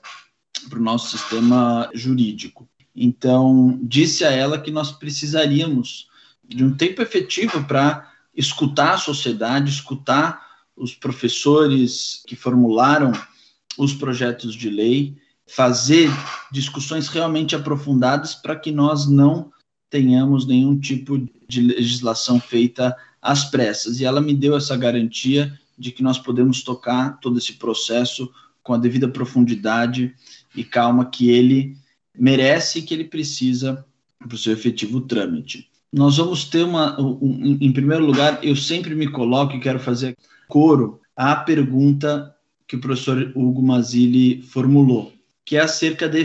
para o nosso sistema jurídico. Então, disse a ela que nós precisaríamos de um tempo efetivo para escutar a sociedade, escutar os professores que formularam os projetos de lei, fazer discussões realmente aprofundadas para que nós não tenhamos nenhum tipo de legislação feita às pressas. E ela me deu essa garantia de que nós podemos tocar todo esse processo com a devida profundidade e calma que ele merece e que ele precisa para o seu efetivo trâmite. Nós vamos ter uma, um, em primeiro lugar, eu sempre me coloco e quero fazer coro à pergunta que o professor Hugo Mazzilli formulou, que é acerca da,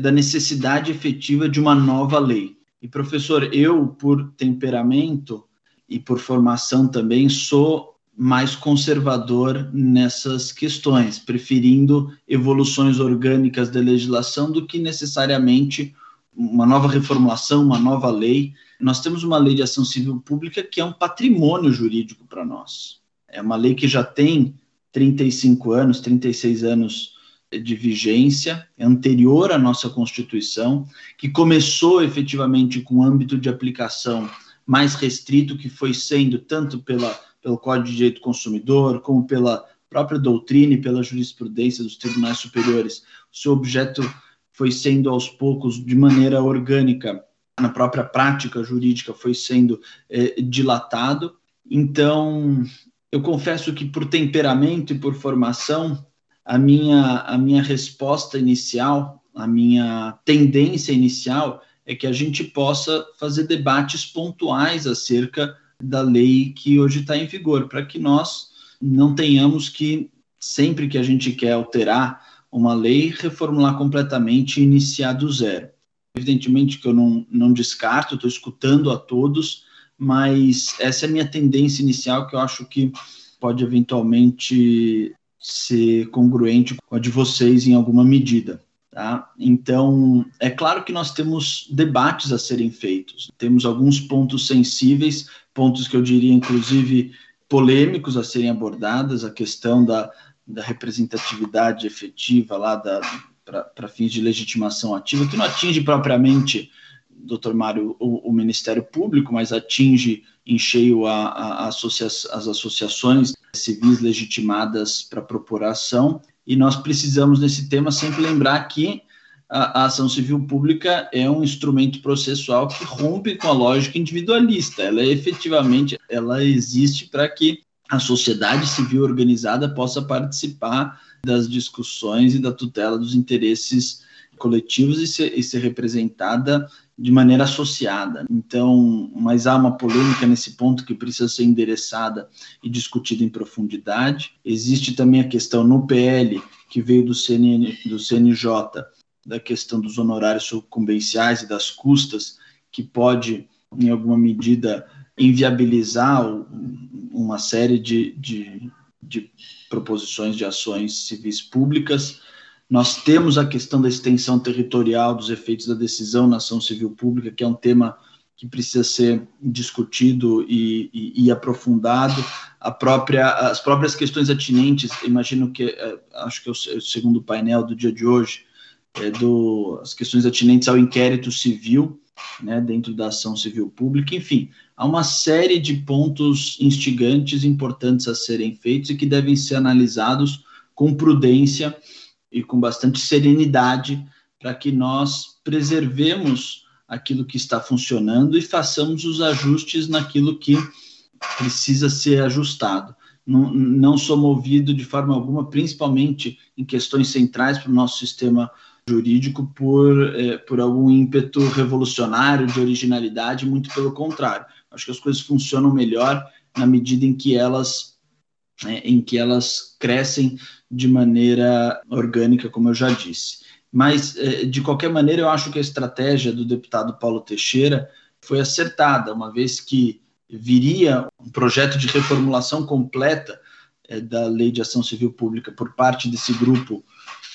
da necessidade efetiva de uma nova lei. E, professor, eu, por temperamento e por formação também, sou mais conservador nessas questões, preferindo evoluções orgânicas da legislação do que necessariamente uma nova reformulação, uma nova lei. Nós temos uma lei de ação civil pública que é um patrimônio jurídico para nós. É uma lei que já tem 35 anos, 36 anos de vigência, anterior à nossa Constituição, que começou efetivamente com âmbito de aplicação mais restrito, que foi sendo tanto pela, pelo Código de Direito do Consumidor, como pela própria doutrina e pela jurisprudência dos tribunais superiores. Seu objeto foi sendo aos poucos, de maneira orgânica, na própria prática jurídica, foi sendo é, dilatado. Então, eu confesso que por temperamento e por formação, a minha, a minha resposta inicial, a minha tendência inicial é que a gente possa fazer debates pontuais acerca da lei que hoje está em vigor, para que nós não tenhamos que, sempre que a gente quer alterar uma lei, reformular completamente e iniciar do zero. Evidentemente que eu não, não descarto, estou escutando a todos, mas essa é a minha tendência inicial, que eu acho que pode eventualmente ser congruente com a de vocês em alguma medida. Tá? Então, é claro que nós temos debates a serem feitos, temos alguns pontos sensíveis, pontos que eu diria, inclusive, polêmicos a serem abordados, a questão da, da representatividade efetiva lá para fins de legitimação ativa, que não atinge propriamente doutor Mário, o, o, Ministério Público, mas atinge em cheio a, a associa as associações civis legitimadas para propor a ação. E nós precisamos, nesse tema, sempre lembrar que a, ação civil pública é um instrumento processual que rompe com a lógica individualista. Ela é efetivamente, ela existe para que a sociedade civil organizada possa participar das discussões e da tutela dos interesses coletivos e ser, e ser representada de maneira associada. Então, mas há uma polêmica nesse ponto que precisa ser endereçada e discutida em profundidade. Existe também a questão no PL, que veio do, CN, do CNJ, da questão dos honorários sucumbenciais e das custas, que pode, em alguma medida, inviabilizar uma série de, de, de proposições de ações civis públicas nós temos a questão da extensão territorial dos efeitos da decisão na ação civil pública, que é um tema que precisa ser discutido e, e, e aprofundado. Própria, as próprias questões atinentes, imagino que, é, acho que é o segundo painel do dia de hoje, é do, as questões atinentes ao inquérito civil, né, dentro da ação civil pública, enfim, há uma série de pontos instigantes importantes a serem feitos e que devem ser analisados com prudência e com bastante serenidade para que nós preservemos aquilo que está funcionando e façamos os ajustes naquilo que precisa ser ajustado. Não, não sou movido de forma alguma, principalmente em questões centrais para o nosso sistema jurídico, por, é, por algum ímpeto revolucionário de originalidade, muito pelo contrário. Acho que as coisas funcionam melhor na medida em que elas, é, em que elas crescem de maneira orgânica, como eu já disse. Mas, eh, de qualquer maneira, eu acho que a estratégia do deputado Paulo Teixeira foi acertada, uma vez que viria um projeto de reformulação completa eh, da Lei de Ação Civil Pública por parte desse grupo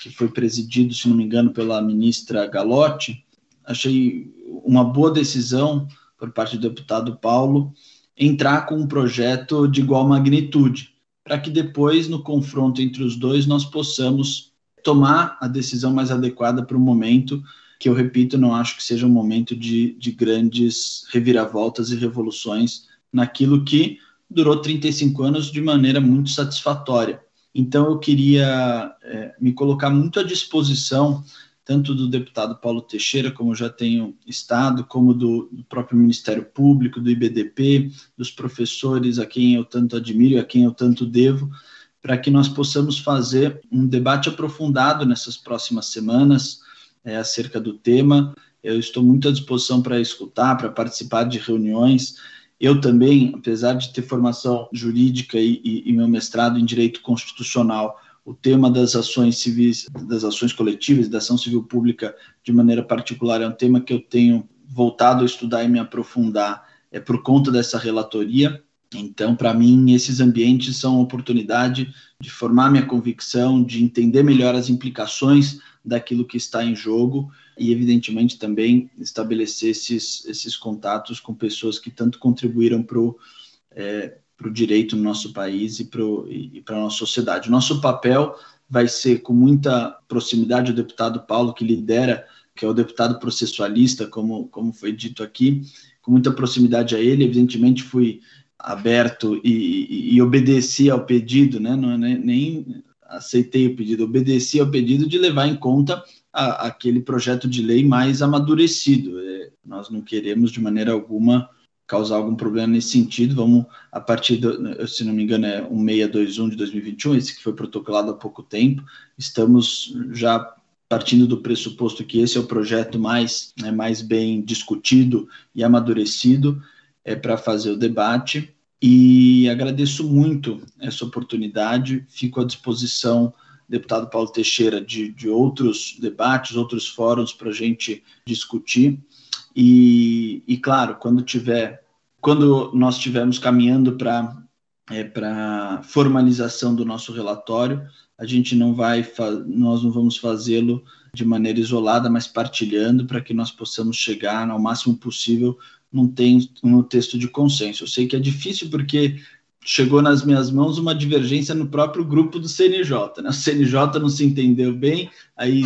que foi presidido, se não me engano, pela ministra Galotti. Achei uma boa decisão por parte do deputado Paulo entrar com um projeto de igual magnitude, para que depois, no confronto entre os dois, nós possamos tomar a decisão mais adequada para o momento, que eu repito, não acho que seja um momento de, de grandes reviravoltas e revoluções naquilo que durou 35 anos de maneira muito satisfatória. Então, eu queria é, me colocar muito à disposição tanto do deputado Paulo Teixeira, como já tenho estado, como do, do, próprio Ministério Público, do IBDP, dos professores a quem eu tanto admiro e a quem eu tanto devo, para que nós possamos fazer um debate aprofundado nessas próximas semanas é, acerca do tema. Eu estou muito à disposição para escutar, para participar de reuniões. Eu também, apesar de ter formação jurídica e, e, e meu mestrado em direito constitucional, o tema das ações civis, das ações coletivas, da ação civil pública de maneira particular, é um tema que eu tenho voltado a estudar e me aprofundar é por conta dessa relatoria. Então, para mim, esses ambientes são oportunidade de formar minha convicção, de entender melhor as implicações daquilo que está em jogo e, evidentemente, também estabelecer esses, esses contatos com pessoas que tanto contribuíram para o é, para o direito no nosso país e para a nossa sociedade. Nosso papel vai ser, com muita proximidade, o deputado Paulo, que lidera, que é o deputado processualista, como, como foi dito aqui, com muita proximidade a ele, evidentemente fui aberto e, e, e obedeci ao pedido, né? Não, nem, nem aceitei o pedido, obedeci ao pedido de levar em conta a, aquele projeto de lei mais amadurecido. É, nós não queremos, de maneira alguma, causar algum problema nesse sentido. Vamos, a partir, do, se não me engano, é 1621 de 2021, esse que foi protocolado há pouco tempo, estamos já partindo do pressuposto que esse é o projeto mais, né, mais bem discutido e amadurecido é, para fazer o debate. E agradeço muito essa oportunidade, fico à disposição deputado Paulo Teixeira, de, de outros debates, outros fóruns para a gente discutir. E, e claro, quando tiver, quando nós estivermos caminhando para é, para formalização do nosso relatório, a gente não vai, nós não vamos fazê-lo de maneira isolada, mas partilhando para que nós possamos chegar ao máximo possível num, tem, num texto de consenso. Eu sei que é difícil porque chegou nas minhas mãos uma divergência no próprio grupo do CNJ. Né? O CNJ não se entendeu bem, aí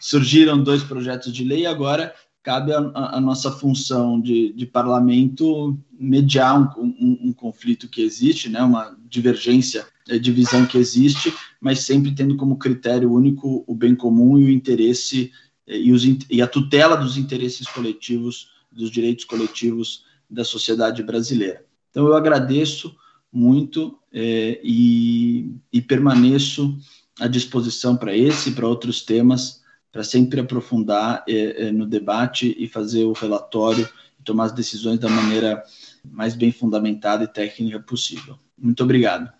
surgiram dois projetos de lei, agora cabe a, a, nossa função de, de parlamento mediar um, um, um, conflito que existe, né, uma divergência, é, divisão que existe, mas sempre tendo como critério único o bem comum e o interesse é, e, os, e a tutela dos interesses coletivos, dos direitos coletivos da sociedade brasileira. Então, eu agradeço muito é, e, e permaneço à disposição para esse e para outros temas para sempre aprofundar é, é, no debate e fazer o relatório e tomar as decisões da maneira mais bem fundamentada e técnica possível. Muito obrigado.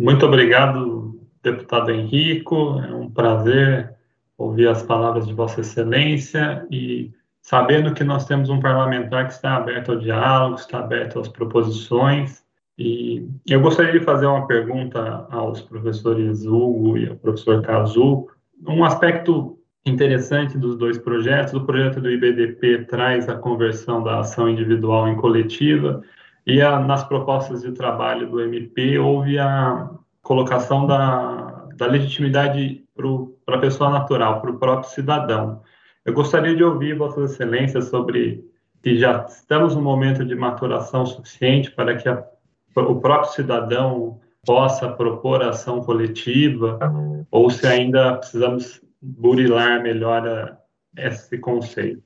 Muito obrigado, deputado Henrico. É um prazer ouvir as palavras de Vossa Excelência e sabendo que nós temos um parlamentar que está aberto ao diálogo, está aberto às proposições. E eu gostaria de fazer uma pergunta aos professores Hugo e ao professor Cazu, um aspecto interessante dos dois projetos. O projeto do IBDP traz a conversão da ação individual em coletiva, e a, nas propostas de trabalho do MP houve a colocação da, da legitimidade para a pessoa natural, para o próprio cidadão. Eu gostaria de ouvir Vossas Excelências sobre se já estamos no momento de maturação suficiente para que a, o próprio cidadão possa propor ação coletiva, ou se ainda precisamos burilar melhor esse conceito.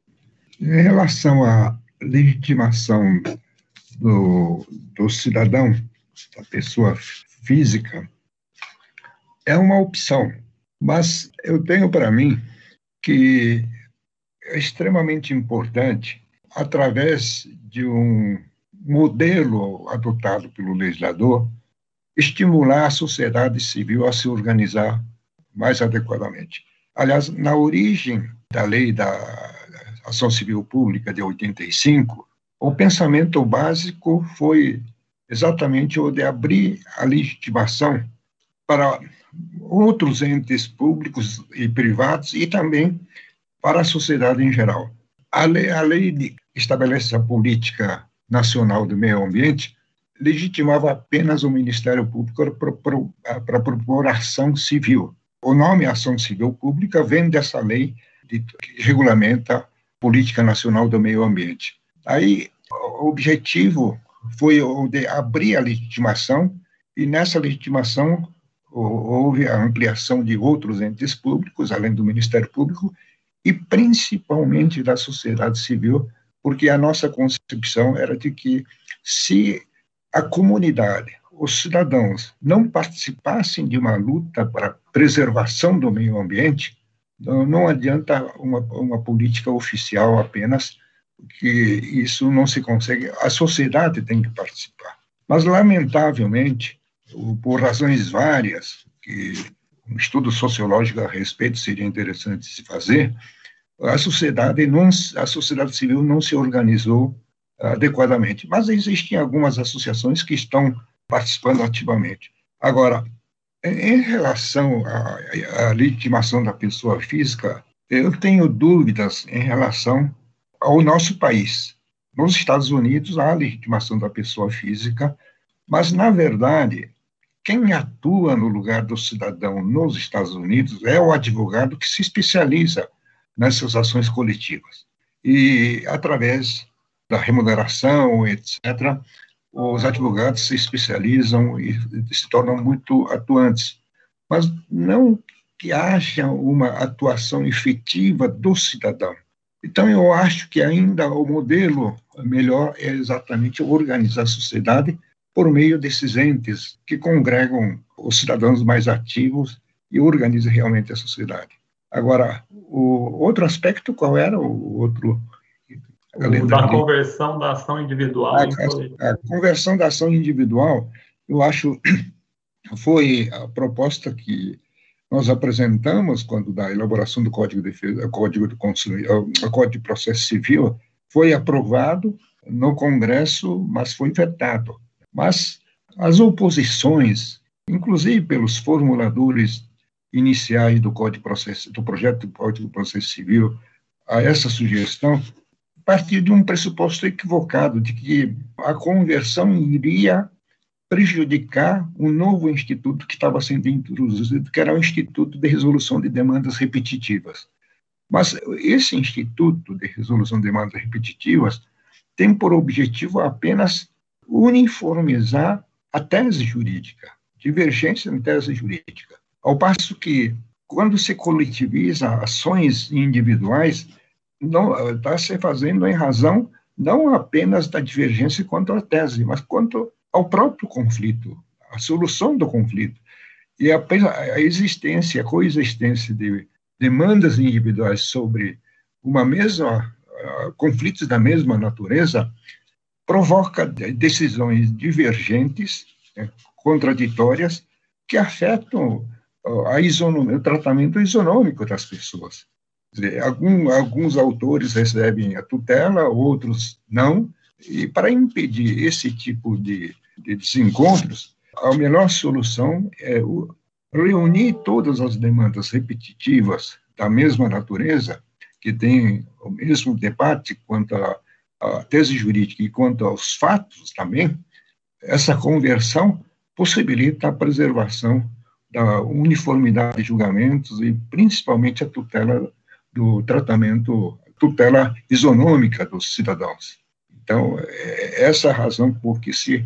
Em relação à legitimação do, do cidadão, da pessoa física, é uma opção, mas eu tenho para mim que é extremamente importante, através de um modelo adotado pelo legislador, estimular a sociedade civil a se organizar mais adequadamente. Aliás, na origem da lei da ação civil pública de 85, o pensamento básico foi exatamente o de abrir a legitimação para outros entes públicos e privados e também para a sociedade em geral. A lei, a lei estabelece a política Nacional do Meio Ambiente legitimava apenas o Ministério Público para propor ação civil. O nome Ação Civil Pública vem dessa lei de, que regulamenta a Política Nacional do Meio Ambiente. Aí, o objetivo foi o de abrir a legitimação, e nessa legitimação houve a ampliação de outros entes públicos, além do Ministério Público, e principalmente da sociedade civil, porque a nossa concepção era de que se a comunidade, os cidadãos, não participassem de uma luta para preservação do meio ambiente, não, não adianta uma, uma política oficial apenas, porque isso não se consegue, a sociedade tem que participar. Mas, lamentavelmente, por razões várias, que um estudo sociológico a respeito seria interessante se fazer, a sociedade não, a sociedade civil não se organizou adequadamente. Mas existem algumas associações que estão participando ativamente. Agora, em relação à, à legitimação da pessoa física, eu tenho dúvidas em relação ao nosso país. Nos Estados Unidos há legitimação da pessoa física, mas, na verdade, quem atua no lugar do cidadão nos Estados Unidos é o advogado que se especializa nessas ações coletivas. E, através da remuneração, etc., os advogados se especializam e se tornam muito atuantes. Mas não que haja uma atuação efetiva do cidadão. Então, eu acho que ainda o modelo melhor é exatamente organizar a sociedade por meio desses entes que congregam os cidadãos mais ativos e organizam realmente a sociedade. Agora, o outro aspecto, qual era o outro da conversão da ação individual. A, a, a, conversão da ação individual, eu acho, foi a proposta que nós apresentamos quando da elaboração do Código de Defesa, Código de o Código de Processo Civil, foi aprovado no Congresso, mas foi vetado. Mas as oposições, inclusive pelos formuladores iniciais do Código de Processo, do projeto do Código de Processo Civil, a essa sugestão, partir de um pressuposto equivocado de que a conversão iria prejudicar um novo instituto que estava sendo introduzido, que era o Instituto de Resolução de Demandas Repetitivas. Mas esse Instituto de Resolução de Demandas Repetitivas tem por objetivo apenas uniformizar a tese jurídica, divergência na tese jurídica. Ao passo que, quando se coletiviza ações individuais, está se fazendo em razão não apenas da divergência quanto à tese, mas quanto ao próprio conflito, a solução do conflito. E a, a existência, a coexistência de demandas individuais sobre uma mesma uh, conflitos da mesma natureza provoca decisões divergentes, né, contraditórias, que afetam uh, a o tratamento isonômico das pessoas. Algum, alguns autores recebem a tutela, outros não, e para impedir esse tipo de, de desencontros, a melhor solução é o, reunir todas as demandas repetitivas da mesma natureza, que têm o mesmo debate quanto à tese jurídica e quanto aos fatos também, essa conversão possibilita a preservação da uniformidade de julgamentos e principalmente a tutela do tratamento, tutela isonômica dos cidadãos. Então, é essa a razão por que se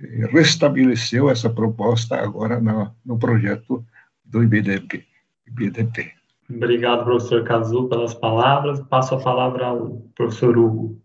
eh, restabeleceu essa proposta agora no, no projeto do IBDP. IBDP. Obrigado, professor Cazu, pelas palavras. Passo a palavra ao professor Hugo.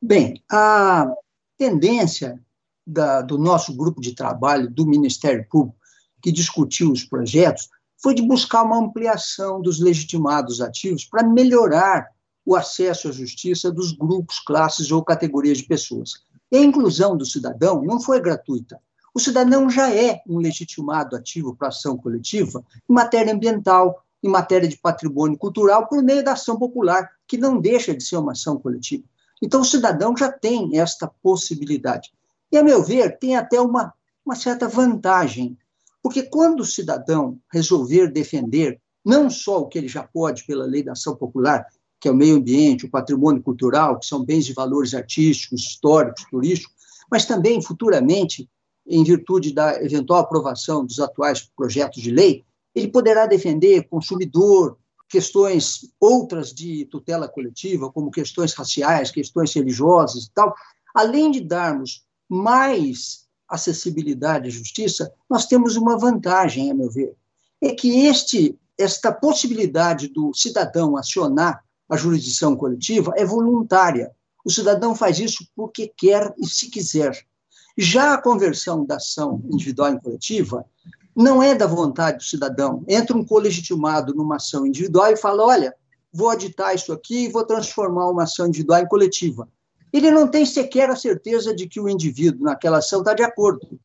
Bem, a tendência da, do nosso grupo de trabalho do Ministério Público, que discutiu os projetos, foi de buscar uma ampliação dos legitimados ativos para melhorar o acesso à justiça dos grupos, classes ou categorias de pessoas. E a inclusão do cidadão não foi gratuita. O cidadão já é um legitimado ativo para ação coletiva em matéria ambiental, em matéria de patrimônio cultural, por meio da ação popular, que não deixa de ser uma ação coletiva. Então, o cidadão já tem esta possibilidade. E, a meu ver, tem até uma, uma certa vantagem porque quando o cidadão resolver defender não só o que ele já pode pela lei da ação popular, que é o meio ambiente, o patrimônio cultural, que são bens de valores artísticos, históricos, turísticos, mas também futuramente, em virtude da eventual aprovação dos atuais projetos de lei, ele poderá defender consumidor, questões outras de tutela coletiva, como questões raciais, questões religiosas e tal, além de darmos mais acessibilidade à justiça, nós temos uma vantagem, a meu ver, é que este esta possibilidade do cidadão acionar a jurisdição coletiva é voluntária. O cidadão faz isso porque quer e se quiser. Já a conversão da ação individual em coletiva não é da vontade do cidadão. Entra um colegitimado numa ação individual e fala: olha, vou aditar isso aqui e vou transformar uma ação individual em coletiva. Ele não tem sequer a certeza de que o indivíduo naquela ação está de acordo.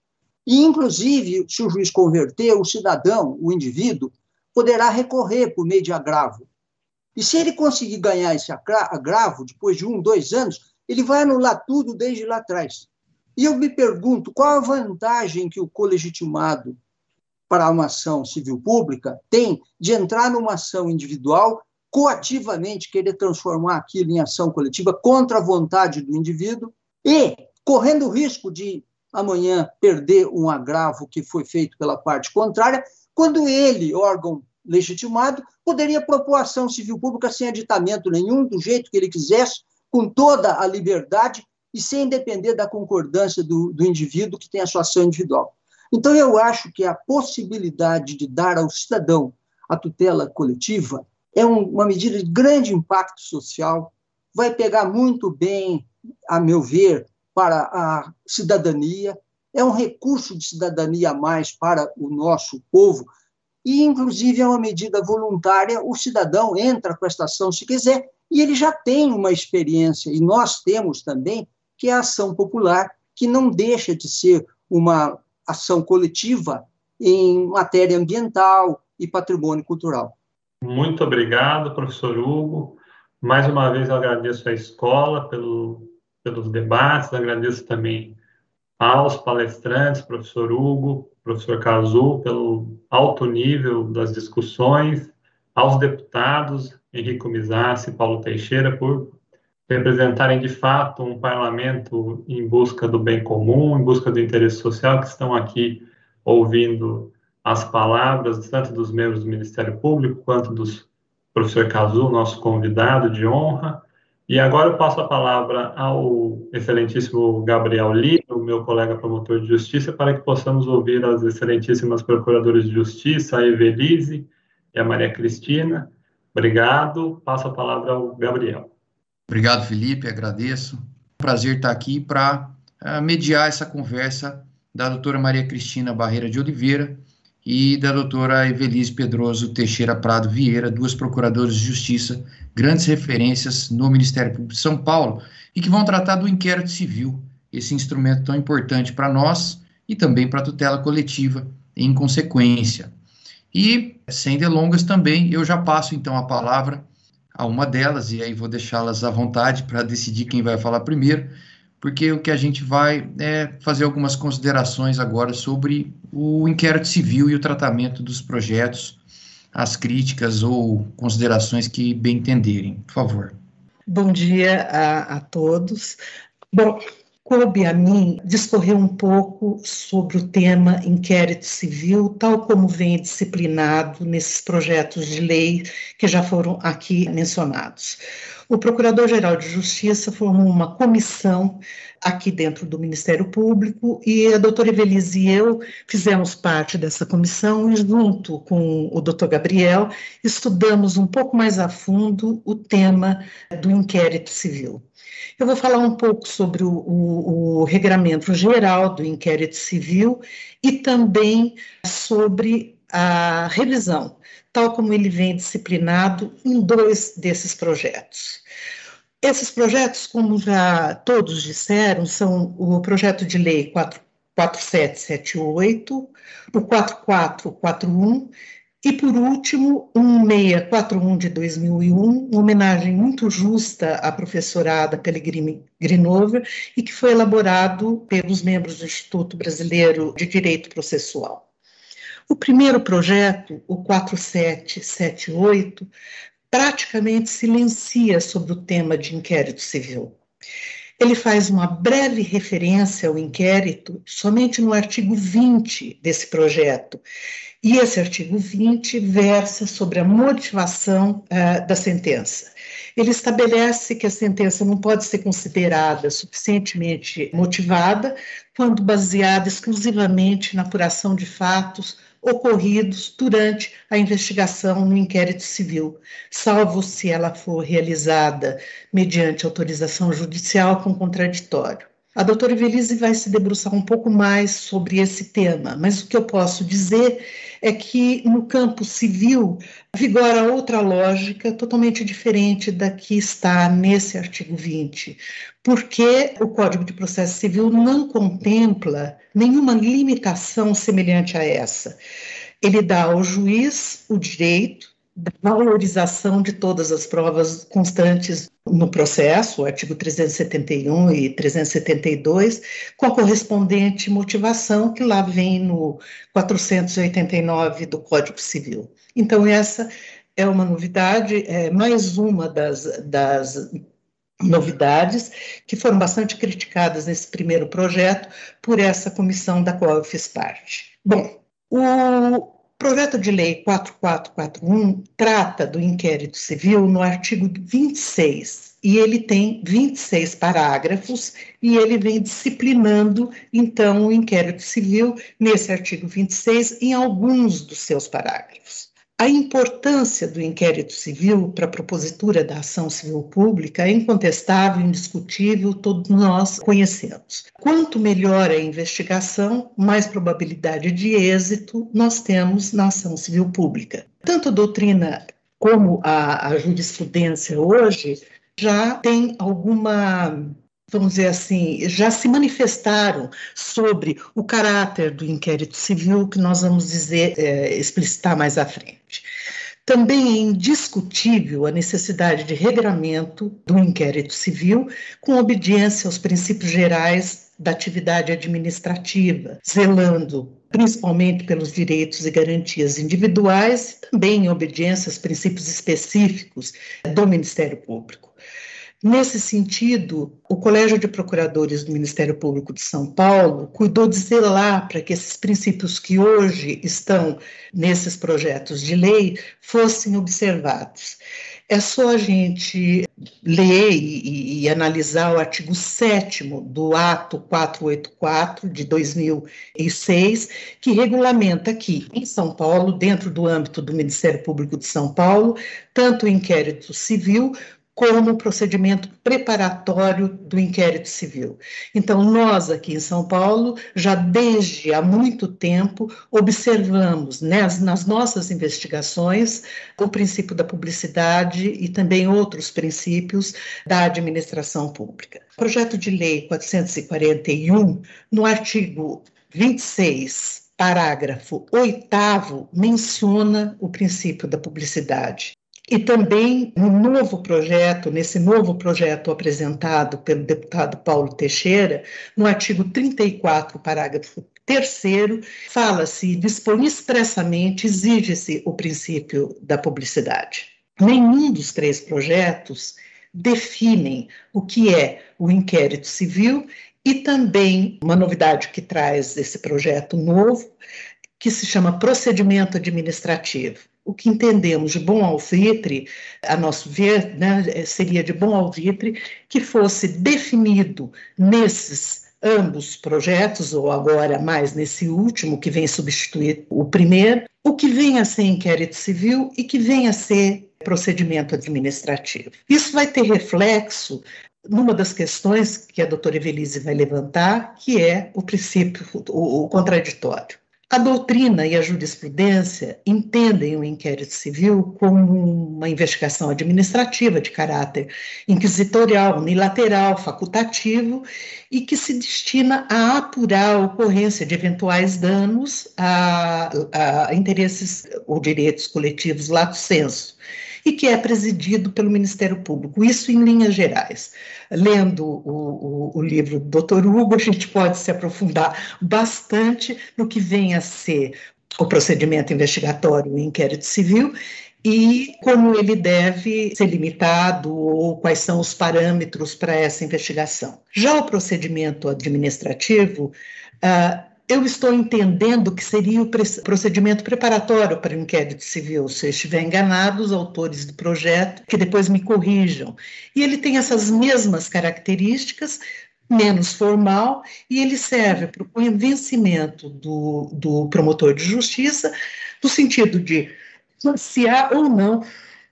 E, inclusive, se o juiz converter, o cidadão, o indivíduo, poderá recorrer por meio de agravo. E se ele conseguir ganhar esse agravo, depois de um, dois anos, ele vai anular tudo desde lá atrás. E eu me pergunto qual a vantagem que o colegitimado para uma ação civil pública tem de entrar numa ação individual, coativamente querer transformar aquilo em ação coletiva contra a vontade do indivíduo e correndo o risco de amanhã perder um agravo que foi feito pela parte contrária, quando ele, órgão legitimado, poderia propor ação civil pública sem aditamento nenhum, do jeito que ele quisesse, com toda a liberdade e sem depender da concordância do, do indivíduo que tem a sua ação individual. Então, eu acho que a possibilidade de dar ao cidadão a tutela coletiva é um, uma medida de grande impacto social, vai pegar muito bem, a meu ver, para a cidadania, é um recurso de cidadania a mais para o nosso povo, e, inclusive, é uma medida voluntária, o cidadão entra com esta ação se quiser, e ele já tem uma experiência, e nós temos também, que é a ação popular, que não deixa de ser uma ação coletiva em matéria ambiental e patrimônio cultural. Muito obrigado, professor Hugo. Mais uma vez eu agradeço à escola pelo, pelos debates, agradeço também aos palestrantes, professor Hugo, professor Cazu, pelo alto nível das discussões, aos deputados Henrico Mizassi e Paulo Teixeira por representarem de fato um parlamento em busca do bem comum, em busca do interesse social, que estão aqui ouvindo as palavras tanto dos membros do Ministério Público quanto dos professor Cazu, nosso convidado de honra. E agora eu passo a palavra ao excelentíssimo Gabriel Lino, meu colega promotor de justiça, para que possamos ouvir as excelentíssimas procuradoras de justiça, a Evelise e a Maria Cristina. Obrigado. Passo a palavra ao Gabriel. Obrigado, Felipe, agradeço. Prazer estar aqui para uh, mediar essa conversa da doutora Maria Cristina Barreira de Oliveira e da doutora Evelise Pedroso Teixeira Prado Vieira, duas procuradoras de justiça, grandes referências no Ministério Público de São Paulo, e que vão tratar do inquérito civil, esse instrumento tão importante para nós e também para a tutela coletiva, em consequência. E, sem delongas também, eu já passo então a palavra a uma delas, e aí vou deixá-las à vontade para decidir quem vai falar primeiro, porque o que a gente vai é fazer algumas considerações agora sobre o inquérito civil e o tratamento dos projetos, as críticas ou considerações que bem entenderem. Por favor. Bom dia a, a todos. Bom, coube a mim discorrer um pouco sobre o tema inquérito civil, tal como vem disciplinado nesses projetos de lei que já foram aqui mencionados. O Procurador-Geral de Justiça formou uma comissão aqui dentro do Ministério Público e a doutora Evelise e eu fizemos parte dessa comissão e, junto com o doutor Gabriel, estudamos um pouco mais a fundo o tema do inquérito civil. Eu vou falar um pouco sobre o, o, o regramento geral do inquérito civil e também sobre a revisão, tal como ele vem disciplinado em dois desses projetos. Esses projetos, como já todos disseram, são o projeto de lei 4, 4778, o 4441 e, por último, 1641 de 2001, uma homenagem muito justa à professorada Pellegrini Grinover e que foi elaborado pelos membros do Instituto Brasileiro de Direito Processual. O primeiro projeto, o 4778, praticamente silencia sobre o tema de inquérito civil. Ele faz uma breve referência ao inquérito somente no artigo 20 desse projeto. E esse artigo 20 versa sobre a motivação uh, da sentença. Ele estabelece que a sentença não pode ser considerada suficientemente motivada quando baseada exclusivamente na apuração de fatos ocorridos durante a investigação no inquérito civil, salvo se ela for realizada mediante autorização judicial com contraditório. A doutora Evelise vai se debruçar um pouco mais sobre esse tema, mas o que eu posso dizer é que no campo civil vigora outra lógica totalmente diferente da que está nesse artigo 20, porque o Código de Processo Civil não contempla nenhuma limitação semelhante a essa. Ele dá ao juiz o direito da valorização de todas as provas constantes no processo, o artigo 371 e 372, com a correspondente motivação que lá vem no 489 do Código Civil. Então, essa é uma novidade, é mais uma das, das novidades que foram bastante criticadas nesse primeiro projeto por essa comissão da qual eu fiz parte. Bom, o projeto de lei 4441 trata do inquérito civil no artigo 26 e ele tem 26 parágrafos e ele vem disciplinando então o inquérito civil nesse artigo 26 em alguns dos seus parágrafos. A importância do inquérito civil para a propositura da ação civil pública é incontestável, indiscutível, todos nós conhecemos. Quanto melhor a investigação, mais probabilidade de êxito nós temos na ação civil pública. Tanto a doutrina como a, a jurisprudência hoje já tem alguma vamos dizer assim, já se manifestaram sobre o caráter do inquérito civil, que nós vamos dizer, é, explicitar mais à frente. Também é indiscutível a necessidade de regramento do inquérito civil com obediência aos princípios gerais da atividade administrativa, zelando principalmente pelos direitos e garantias individuais também em obediência aos princípios específicos do Ministério Público. Nesse sentido, o Colégio de Procuradores do Ministério Público de São Paulo cuidou de zelar para que esses princípios que hoje estão nesses projetos de lei fossem observados. É só a gente ler e, e, analisar o artigo 7 do Ato 484 de 2006, que regulamenta que, em São Paulo, dentro do âmbito do Ministério Público de São Paulo, tanto o inquérito civil como procedimento preparatório do inquérito civil. Então, nós aqui em São Paulo, já desde há muito tempo, observamos nas, nas nossas investigações o princípio da publicidade e também outros princípios da administração pública. O projeto de lei 441, no artigo 26, parágrafo 8, menciona o princípio da publicidade. E também no novo projeto, nesse novo projeto apresentado pelo deputado Paulo Teixeira, no artigo 34, parágrafo terceiro, fala-se, dispõe expressamente, exige-se o princípio da publicidade. Nenhum dos três projetos definem o que é o inquérito civil e também uma novidade que traz esse projeto novo, que se chama procedimento administrativo o que entendemos de bom alvitre, a nosso ver, né, seria de bom alvitre que fosse definido nesses ambos projetos, ou agora mais nesse último, que vem substituir o primeiro, o que vem a ser inquérito civil e que vem a ser procedimento administrativo. Isso vai ter reflexo numa das questões que a doutora Evelise vai levantar, que é o princípio, o, o contraditório. A doutrina e a jurisprudência entendem o inquérito civil como uma investigação administrativa de caráter inquisitorial, unilateral, facultativo e que se destina a apurar a ocorrência de eventuais danos a, a interesses ou direitos coletivos lato sensu e que é presidido pelo Ministério Público. Isso em linhas gerais. Lendo o, o, o livro do Dr. Hugo, a gente pode se aprofundar bastante no que vem a ser o procedimento investigatório e inquérito civil e como ele deve ser limitado ou quais são os parâmetros para essa investigação. Já o procedimento administrativo, uh, eu estou entendendo que seria o procedimento preparatório para o inquérito civil. Se eu estiver enganado, os autores do projeto, que depois me corrijam. E ele tem essas mesmas características, menos formal, e ele serve para o convencimento do, do promotor de justiça, no sentido de se há ou não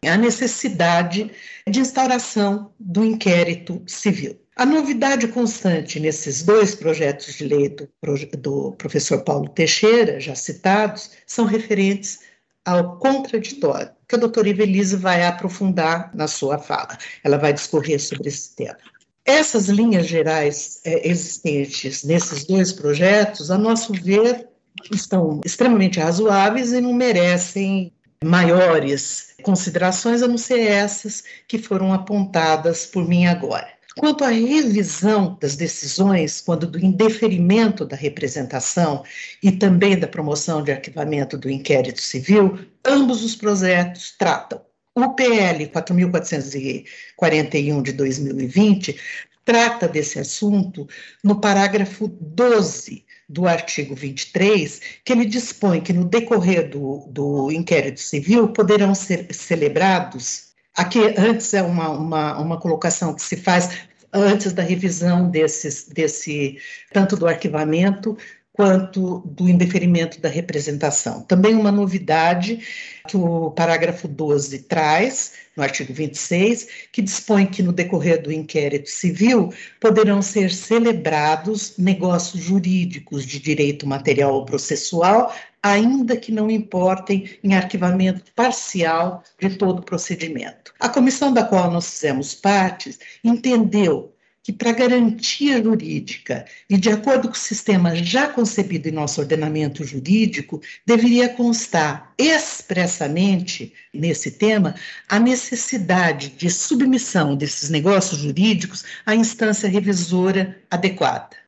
a necessidade de instauração do inquérito civil. A novidade constante nesses dois projetos de lei do, do professor Paulo Teixeira, já citados, são referentes ao contraditório, que a doutora Ivelise vai aprofundar na sua fala. Ela vai discorrer sobre esse tema. Essas linhas gerais é, existentes nesses dois projetos, a nosso ver, estão extremamente razoáveis e não merecem maiores considerações, a não ser essas que foram apontadas por mim agora. Quanto à revisão das decisões, quando do indeferimento da representação e também da promoção de arquivamento do inquérito civil, ambos os projetos tratam. O PL 4441 de 2020 trata desse assunto no parágrafo 12 do artigo 23, que ele dispõe que no decorrer do, do inquérito civil poderão ser celebrados. Aqui, antes é uma, uma, uma colocação que se faz antes da revisão desses, desse, tanto do arquivamento quanto do indeferimento da representação. Também uma novidade que o parágrafo 12 traz, no artigo 26, que dispõe que no decorrer do inquérito civil poderão ser celebrados negócios jurídicos de direito material ou processual, ainda que não importem em arquivamento parcial de todo o procedimento. A comissão da qual nós fizemos parte entendeu que, para garantia jurídica e de acordo com o sistema já concebido em nosso ordenamento jurídico, deveria constar expressamente nesse tema a necessidade de submissão desses negócios jurídicos à instância revisora adequada.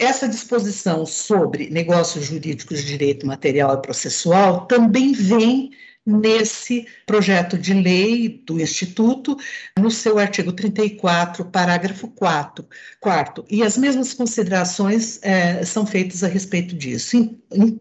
Essa disposição sobre negócios jurídicos de direito material e processual também vem nesse projeto de lei do Instituto, no seu artigo 34, parágrafo 4. Quarto, e as mesmas considerações é, são feitas a respeito disso.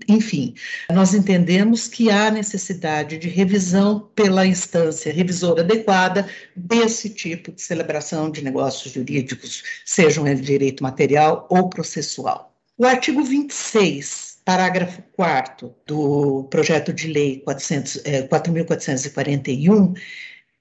Enfim, nós entendemos que há necessidade de revisão pela instância revisora adequada desse tipo de celebração de negócios jurídicos, sejam eles direito material ou processual. O artigo 26 parágrafo 4 do projeto de lei 400, é, 4.441,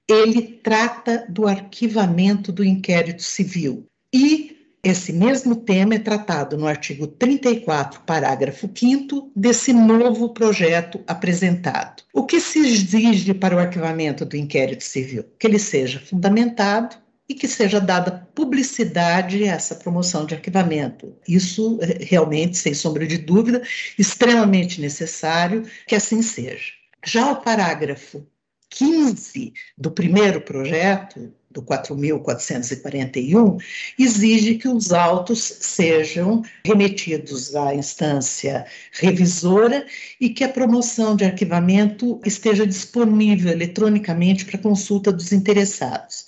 ele trata do arquivamento do inquérito civil. E esse mesmo tema é tratado no artigo 34, parágrafo 5 desse novo projeto apresentado. O que se exige para o arquivamento do inquérito civil? Que ele seja fundamentado, e que seja dada publicidade a essa promoção de arquivamento. Isso é, realmente, sem sombra de dúvida, extremamente necessário que assim seja. Já o parágrafo 15 do primeiro projeto, do 4.441, exige que os autos sejam remetidos à instância revisora e que a promoção de arquivamento esteja disponível eletronicamente para consulta dos interessados.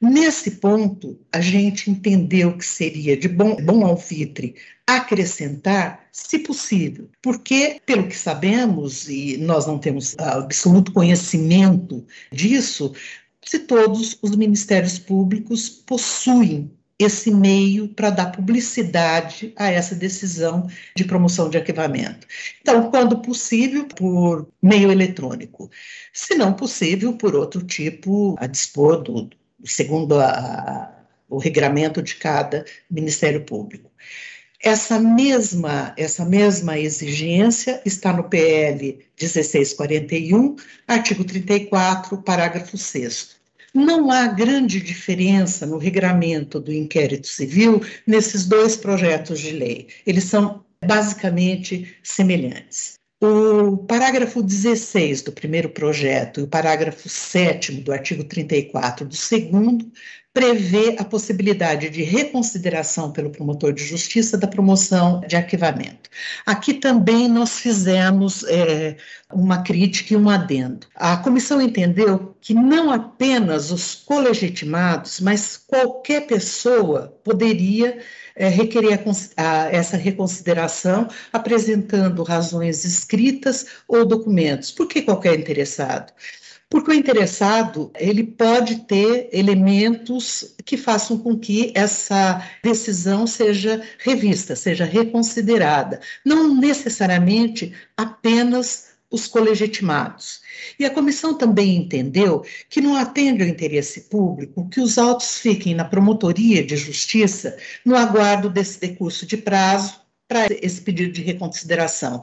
Nesse ponto, a gente entendeu que seria de bom, bom alvitre acrescentar, se possível, porque, pelo que sabemos, e nós não temos absoluto conhecimento disso, se todos os ministérios públicos possuem esse meio para dar publicidade a essa decisão de promoção de arquivamento. Então, quando possível, por meio eletrônico. Se não possível, por outro tipo, a dispor do, segundo a, o regramento de cada Ministério Público. Essa mesma, essa mesma exigência está no PL 1641, artigo 34, parágrafo 6. Não há grande diferença no regramento do inquérito civil nesses dois projetos de lei. Eles são basicamente semelhantes. O parágrafo 16 do primeiro projeto e o parágrafo 7 do artigo 34 do segundo prevê a possibilidade de reconsideração pelo promotor de justiça da promoção de arquivamento. Aqui também nós fizemos é, uma crítica e um adendo. A comissão entendeu que não apenas os colegitimados, mas qualquer pessoa poderia é, requerer a, a, essa reconsideração apresentando razões escritas ou documentos. Por que qualquer interessado? Porque o interessado, ele pode ter elementos que façam com que essa decisão seja revista, seja reconsiderada, não necessariamente apenas os colegitimados. E a comissão também entendeu que não atende ao interesse público que os autos fiquem na promotoria de justiça no aguardo desse decurso de prazo para esse pedido de reconsideração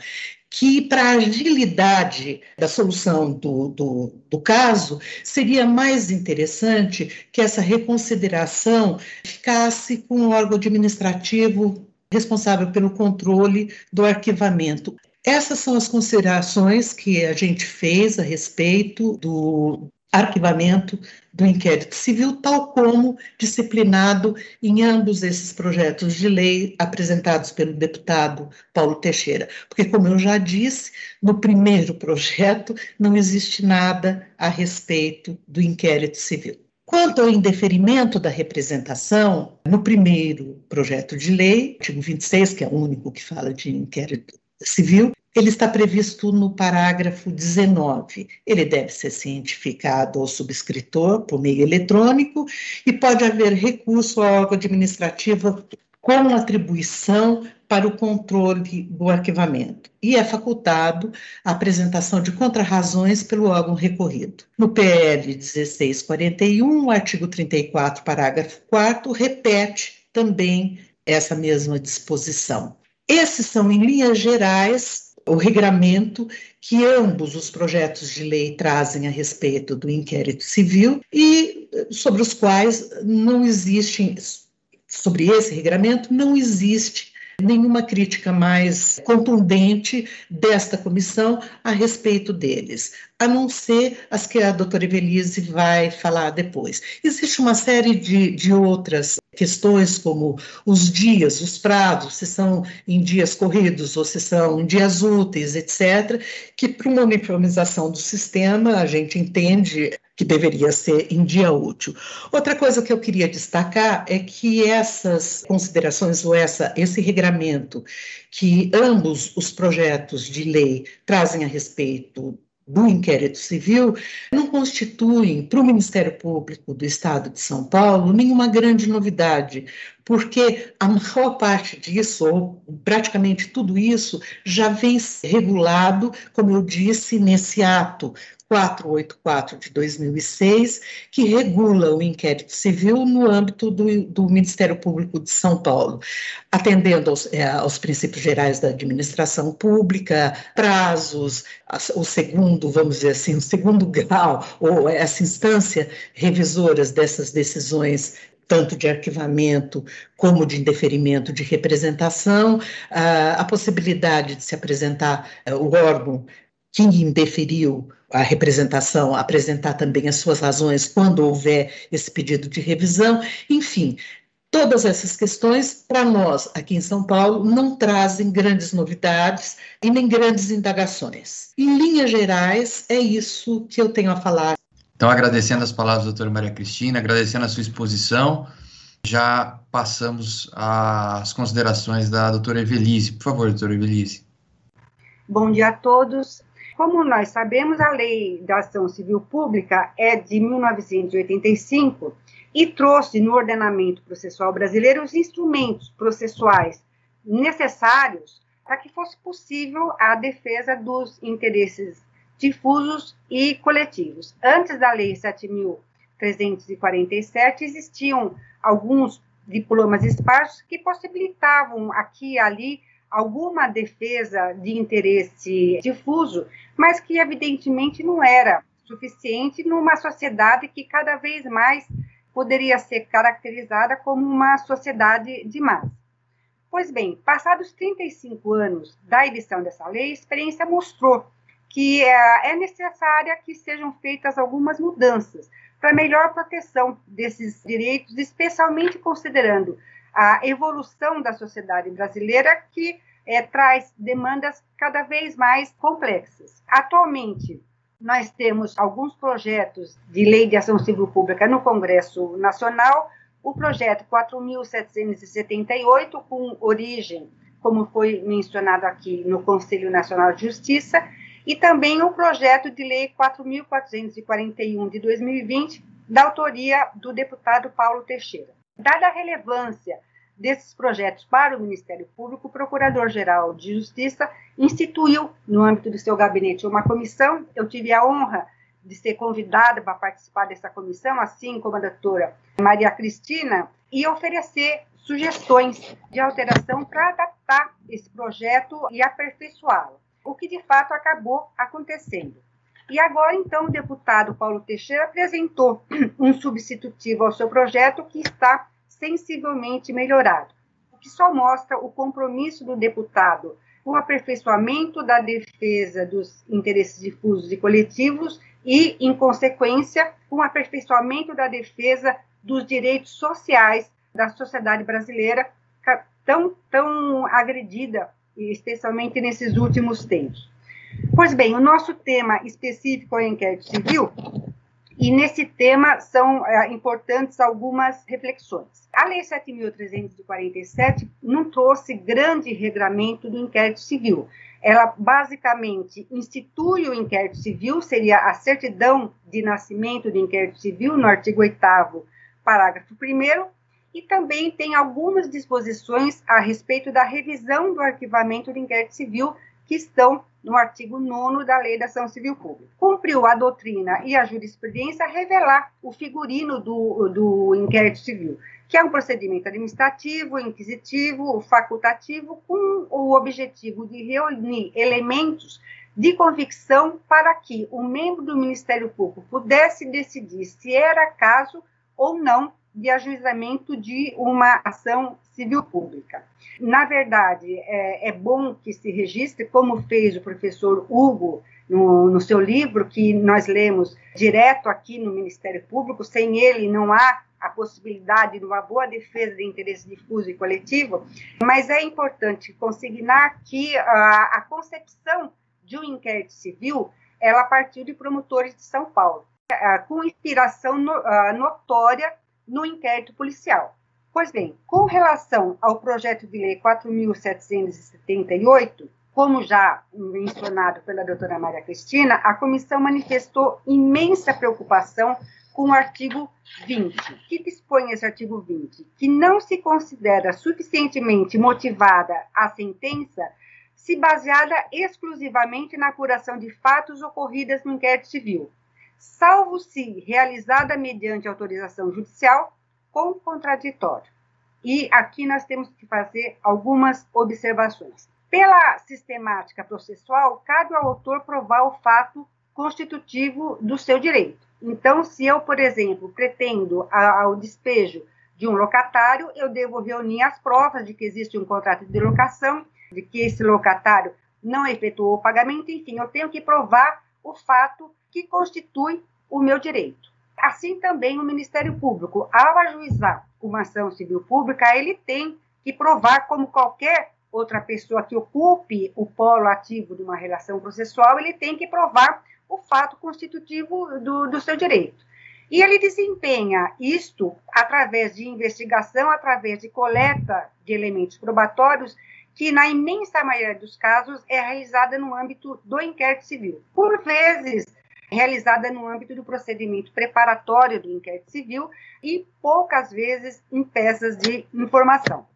que, para a agilidade da solução do, do, do, caso, seria mais interessante que essa reconsideração ficasse com o órgão administrativo responsável pelo controle do arquivamento. Essas são as considerações que a gente fez a respeito do arquivamento do inquérito civil, tal como disciplinado em ambos esses projetos de lei apresentados pelo deputado Paulo Teixeira. Porque, como eu já disse, no primeiro projeto não existe nada a respeito do inquérito civil. Quanto ao indeferimento da representação, no primeiro projeto de lei, artigo 26, que é o único que fala de inquérito civil, ele está previsto no parágrafo 19. Ele deve ser cientificado ao subscritor por meio eletrônico e pode haver recurso ao órgão administrativo com atribuição para o controle do arquivamento e é facultado a apresentação de contrarrazões pelo órgão recorrido. No PL 1641, o artigo 34, parágrafo 4 repete também essa mesma disposição. Esses são, em linhas gerais, o regramento que ambos os projetos de lei trazem a respeito do inquérito civil e sobre os quais não existem, sobre esse regramento, não existe nenhuma crítica mais contundente desta comissão a respeito deles, a não ser as que a doutora Evelise vai falar depois. Existe uma série de, de outras questões como os dias, os prazos, se são em dias corridos ou se são em dias úteis, etc., que para uma uniformização do sistema a gente entende que deveria ser em dia útil. Outra coisa que eu queria destacar é que essas considerações ou essa, esse regramento que ambos os projetos de lei trazem a respeito do inquérito civil não constituem para o Ministério Público do Estado de São Paulo nenhuma grande novidade, porque a maior parte disso, ou praticamente tudo isso, já vem regulado, como eu disse, nesse ato 484 de 2006, que regula o inquérito civil no âmbito do, do Ministério Público de São Paulo, atendendo aos, é, aos, princípios gerais da administração pública, prazos, o segundo, vamos dizer assim, o segundo grau, ou essa instância revisoras dessas decisões tanto de arquivamento como de indeferimento de representação, a, a possibilidade de se apresentar é, o órgão que indeferiu a representação, apresentar também as suas razões quando houver esse pedido de revisão, enfim, todas essas questões, para nós, aqui em São Paulo, não trazem grandes novidades e nem grandes indagações. Em linhas gerais, é isso que eu tenho a falar. Então, agradecendo as palavras da doutora Maria Cristina, agradecendo a sua exposição, já passamos às considerações da doutora Evelise. Por favor, doutora Evelise. Bom dia a todos. Como nós sabemos, a Lei da Ação Civil Pública é de 1985 e trouxe no ordenamento processual brasileiro os instrumentos processuais necessários para que fosse possível a defesa dos interesses difusos e coletivos. Antes da Lei 7.347, existiam alguns diplomas esparsos que possibilitavam aqui e ali alguma defesa de interesse difuso, mas que evidentemente não era suficiente numa sociedade que cada vez mais poderia ser caracterizada como uma sociedade de massa. Pois bem, passados 35 anos da edição dessa lei, a experiência mostrou que é, é necessária que sejam feitas algumas mudanças para melhor proteção desses direitos, especialmente considerando a evolução da sociedade brasileira que é, traz demandas cada vez mais complexas. Atualmente, nós temos alguns projetos de lei de ação civil pública no Congresso Nacional, o projeto 4.778, com origem, como foi mencionado aqui, no Conselho Nacional de Justiça, e também o projeto de lei 4.441 de 2020, da autoria do deputado Paulo Teixeira. Dada a relevância desses projetos para o Ministério Público, o Procurador-Geral de Justiça instituiu, no âmbito do seu gabinete, uma comissão. Eu tive a honra de ser convidada para participar dessa comissão, assim como a doutora Maria Cristina, e oferecer sugestões de alteração para adaptar esse projeto e aperfeiçoá-lo, o que de fato acabou acontecendo. E agora, então, o deputado Paulo Teixeira apresentou um substitutivo ao seu projeto que está sensivelmente melhorado, o que só mostra o compromisso do deputado com o aperfeiçoamento da defesa dos interesses difusos e coletivos e, em consequência, com o aperfeiçoamento da defesa dos direitos sociais da sociedade brasileira, tão, tão agredida, especialmente nesses últimos tempos. Pois bem, o nosso tema específico é o inquérito civil, e nesse tema são é, importantes algumas reflexões. A Lei 7.347 não trouxe grande regramento do inquérito civil. Ela basicamente institui o inquérito civil, seria a certidão de nascimento do inquérito civil, no artigo 8, parágrafo 1, e também tem algumas disposições a respeito da revisão do arquivamento do inquérito civil que estão no artigo 9 da Lei da Ação Civil Pública. Cumpriu a doutrina e a jurisprudência revelar o figurino do, do inquérito civil, que é um procedimento administrativo, inquisitivo, facultativo, com o objetivo de reunir elementos de convicção para que o membro do Ministério Público pudesse decidir se era caso ou não de ajuizamento de uma ação civil pública. Na verdade, é, é, bom que se registre, como fez o professor Hugo no, no, seu livro, que nós lemos direto aqui no Ministério Público, sem ele não há a possibilidade de uma boa defesa de interesse difuso e coletivo, mas é importante consignar que a, a concepção de um inquérito civil, ela partiu de promotores de São Paulo, com inspiração no, notória no inquérito policial. Pois bem, com relação ao projeto de lei 4.778, como já mencionado pela doutora Maria Cristina, a comissão manifestou imensa preocupação com o artigo 20, que dispõe esse artigo 20, que não se considera suficientemente motivada a sentença se baseada exclusivamente na apuração de fatos ocorridos no inquérito civil, salvo se realizada mediante autorização judicial com contraditório. E aqui nós temos que fazer algumas observações. Pela sistemática processual, cabe ao autor provar o fato constitutivo do seu direito. Então, se eu, por exemplo, pretendo ao despejo de um locatário, eu devo reunir as provas de que existe um contrato de locação, de que esse locatário não efetuou o pagamento, enfim, eu tenho que provar o fato que constitui o meu direito. Assim também o Ministério Público, ao ajuizar uma ação civil pública, ele tem que provar, como qualquer outra pessoa que ocupe o polo ativo de uma relação processual, ele tem que provar o fato constitutivo do, do seu direito. E ele desempenha isto através de investigação, através de coleta de elementos probatórios, que na imensa maioria dos casos é realizada no âmbito do inquérito civil. Por vezes, realizada no âmbito do procedimento preparatório do inquérito civil e poucas vezes em peças de informação.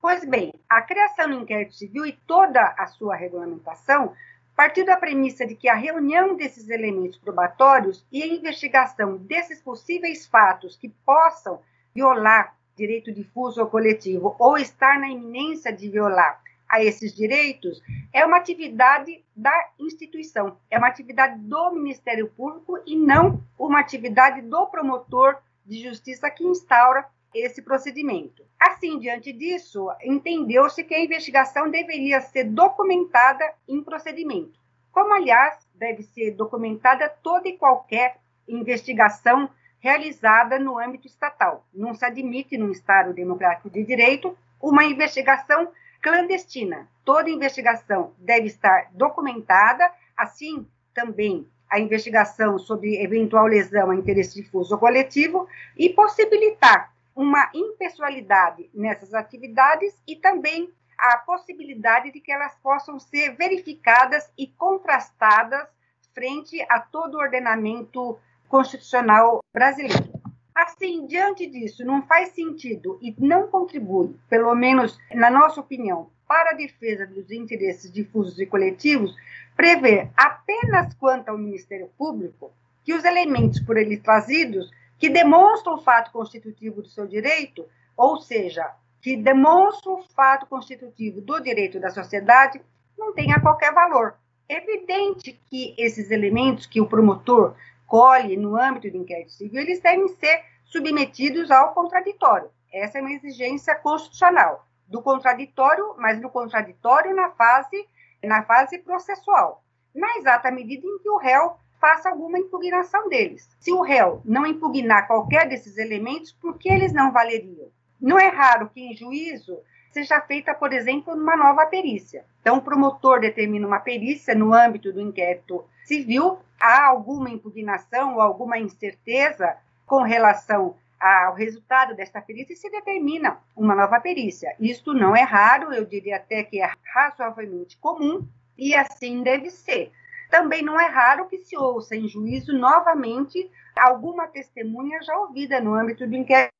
Pois bem, a criação do inquérito civil e toda a sua regulamentação partiu da premissa de que a reunião desses elementos probatórios e a investigação desses possíveis fatos que possam violar direito difuso ou coletivo ou estar na iminência de violar a esses direitos é uma atividade da instituição, é uma atividade do Ministério Público e não uma atividade do promotor de justiça que instaura esse procedimento. Assim, diante disso, entendeu-se que a investigação deveria ser documentada em procedimento, como, aliás, deve ser documentada toda e qualquer investigação realizada no âmbito estatal. Não se admite, num Estado democrático de direito, uma investigação clandestina. Toda investigação deve estar documentada, assim também a investigação sobre eventual lesão a interesse difuso ou coletivo e possibilitar uma impessoalidade nessas atividades e também a possibilidade de que elas possam ser verificadas e contrastadas frente a todo o ordenamento constitucional brasileiro. Assim, diante disso, não faz sentido e não contribui, pelo menos na nossa opinião, para a defesa dos interesses difusos e coletivos, prever apenas quanto ao Ministério Público que os elementos por ele trazidos que demonstram o fato constitutivo do seu direito, ou seja, que demonstram o fato constitutivo do direito da sociedade, não tenha qualquer valor. É evidente que esses elementos que o promotor colhe no âmbito do inquérito civil, eles devem ser submetidos ao contraditório. Essa é uma exigência constitucional do contraditório, mas do contraditório na fase na fase processual, na exata medida em que o réu faça alguma impugnação deles. Se o réu não impugnar qualquer desses elementos, por que eles não valeriam? Não é raro que em juízo seja feita, por exemplo, uma nova perícia. Então, o promotor determina uma perícia no âmbito do inquérito civil, há alguma impugnação ou alguma incerteza com relação ao resultado desta perícia e se determina uma nova perícia. Isto não é raro, eu diria até que é razoavelmente comum, e assim deve ser. Também não é raro que se ouça em juízo novamente alguma testemunha já ouvida no âmbito do inquérito,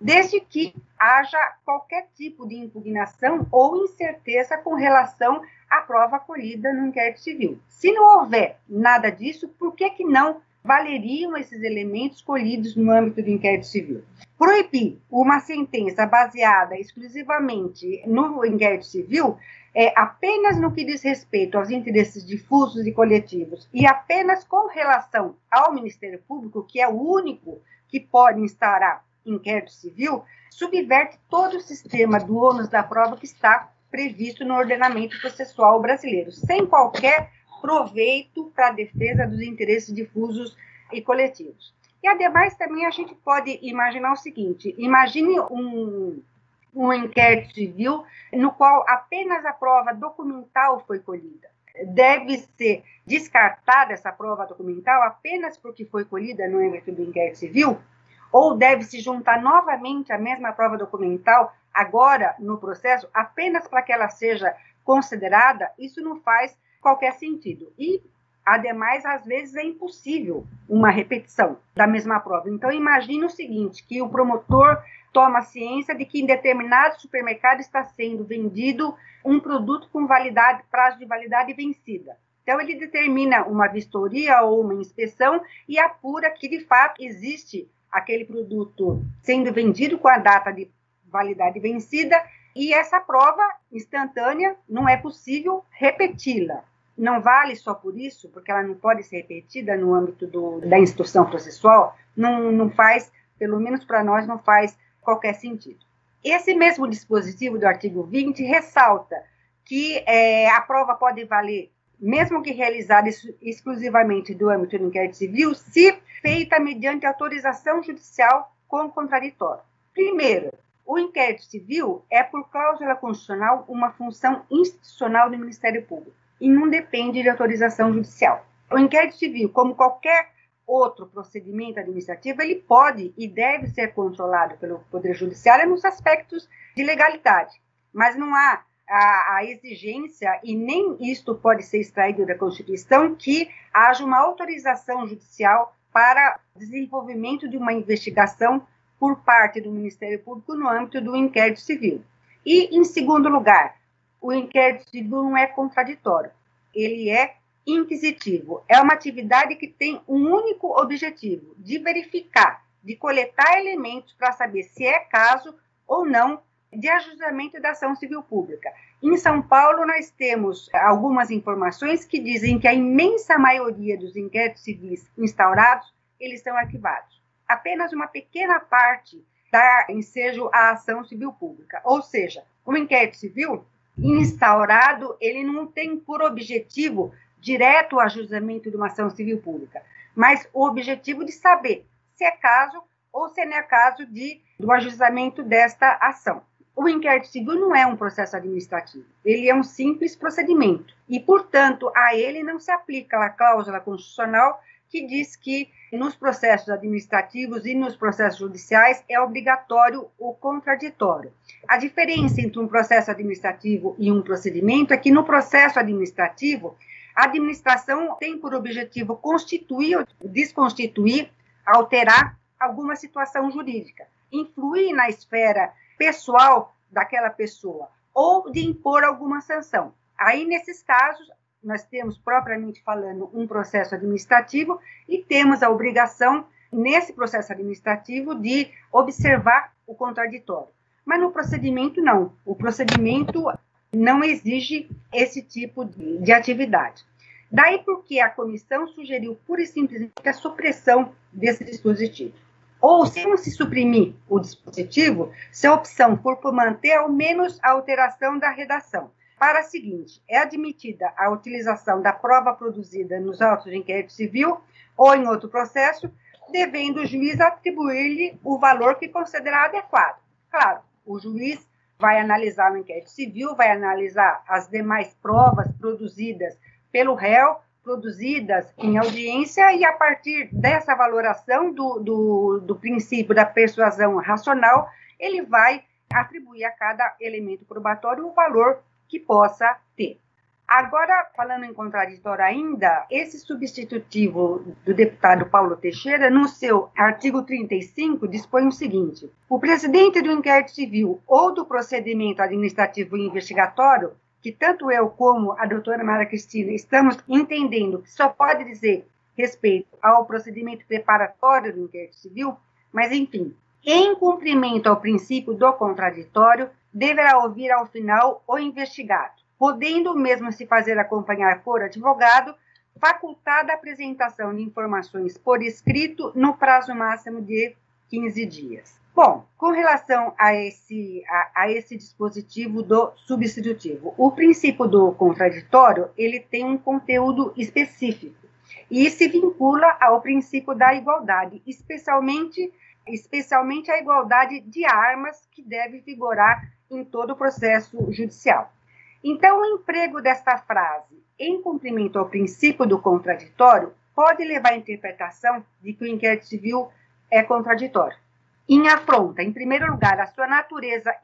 desde que haja qualquer tipo de impugnação ou incerteza com relação à prova colhida no inquérito civil. Se não houver nada disso, por que, que não valeriam esses elementos colhidos no âmbito do inquérito civil. Proibir uma sentença baseada exclusivamente no inquérito civil é apenas no que diz respeito aos interesses difusos e coletivos e apenas com relação ao Ministério Público, que é o único que pode instaurar inquérito civil, subverte todo o sistema do ônus da prova que está previsto no ordenamento processual brasileiro, sem qualquer proveito para a defesa dos interesses difusos e coletivos. E, ademais, também a gente pode imaginar o seguinte: imagine um, um inquérito civil no qual apenas a prova documental foi colhida. Deve ser descartada essa prova documental apenas porque foi colhida no âmbito do inquérito civil? Ou deve se juntar novamente a mesma prova documental agora no processo apenas para que ela seja considerada? Isso não faz qualquer sentido. E, ademais, às vezes é impossível uma repetição da mesma prova. Então, imagine o seguinte, que o promotor toma ciência de que em determinado supermercado está sendo vendido um produto com validade, prazo de validade vencida. Então, ele determina uma vistoria ou uma inspeção e apura que, de fato, existe aquele produto sendo vendido com a data de validade vencida e essa prova instantânea não é possível repeti-la não vale só por isso, porque ela não pode ser repetida no âmbito do, da instrução processual, não, não faz, pelo menos para nós, não faz qualquer sentido. Esse mesmo dispositivo do artigo 20 ressalta que é, a prova pode valer, mesmo que realizada exclusivamente do âmbito do inquérito civil, se feita mediante autorização judicial com contraditório. Primeiro, o inquérito civil é, por cláusula constitucional, uma função institucional do Ministério Público e não depende de autorização judicial. O inquérito civil, como qualquer outro procedimento administrativo, ele pode e deve ser controlado pelo Poder Judiciário nos aspectos de legalidade, mas não há a, a, exigência, e nem isto pode ser extraído da Constituição, que haja uma autorização judicial para desenvolvimento de uma investigação por parte do Ministério Público no âmbito do inquérito civil. E, em segundo lugar, o inquérito civil não é contraditório, ele é inquisitivo. É uma atividade que tem um único objetivo, de verificar, de coletar elementos para saber se é caso ou não de ajustamento da ação civil pública. Em São Paulo, nós temos algumas informações que dizem que a imensa maioria dos inquéritos civis instaurados, eles são arquivados. Apenas uma pequena parte dá ensejo à ação civil pública. Ou seja, o inquérito civil instaurado, ele não tem por objetivo direto o ajustamento de uma ação civil pública, mas o objetivo de saber se é caso ou se não é caso de, do ajuizamento desta ação. O inquérito civil não é um processo administrativo, ele é um simples procedimento e, portanto, a ele não se aplica a cláusula constitucional que diz que nos processos administrativos e nos processos judiciais é obrigatório o contraditório. A diferença entre um processo administrativo e um procedimento é que no processo administrativo, a administração tem por objetivo constituir ou desconstituir, alterar alguma situação jurídica, influir na esfera pessoal daquela pessoa ou de impor alguma sanção. Aí, nesses casos, nós temos, propriamente falando, um processo administrativo e temos a obrigação, nesse processo administrativo, de observar o contraditório. Mas no procedimento, não. O procedimento não exige esse tipo de, de atividade. Daí porque a comissão sugeriu pura e simplesmente a supressão desse dispositivo. Ou, se não se suprimir o dispositivo, se a opção for manter ao menos a alteração da redação. Para a seguinte, é admitida a utilização da prova produzida nos autos de inquérito civil ou em outro processo, devendo o juiz atribuir-lhe o valor que considerar adequado. Claro, o juiz vai analisar o inquérito civil, vai analisar as demais provas produzidas pelo réu, produzidas em audiência, e a partir dessa valoração do, do, do princípio da persuasão racional, ele vai atribuir a cada elemento probatório o valor que possa ter. Agora, falando em contraditório ainda, esse substitutivo do deputado Paulo Teixeira, no seu artigo 35, dispõe o seguinte: o presidente do inquérito civil ou do procedimento administrativo investigatório que tanto eu como a doutora Mara Cristina estamos entendendo que só pode dizer respeito ao procedimento preparatório do inquérito civil, mas enfim, em cumprimento ao princípio do contraditório, deverá ouvir ao final o investigado, podendo mesmo se fazer acompanhar por advogado, facultada a apresentação de informações por escrito no prazo máximo de 15 dias. Bom, com relação a esse, a, a, esse dispositivo do substitutivo, o princípio do contraditório ele tem um conteúdo específico e se vincula ao princípio da igualdade, especialmente, especialmente a igualdade de armas que deve vigorar em todo o processo judicial. Então, o emprego desta frase em cumprimento ao princípio do contraditório pode levar à interpretação de que o inquérito civil é contraditório em afronta, em primeiro lugar, a sua natureza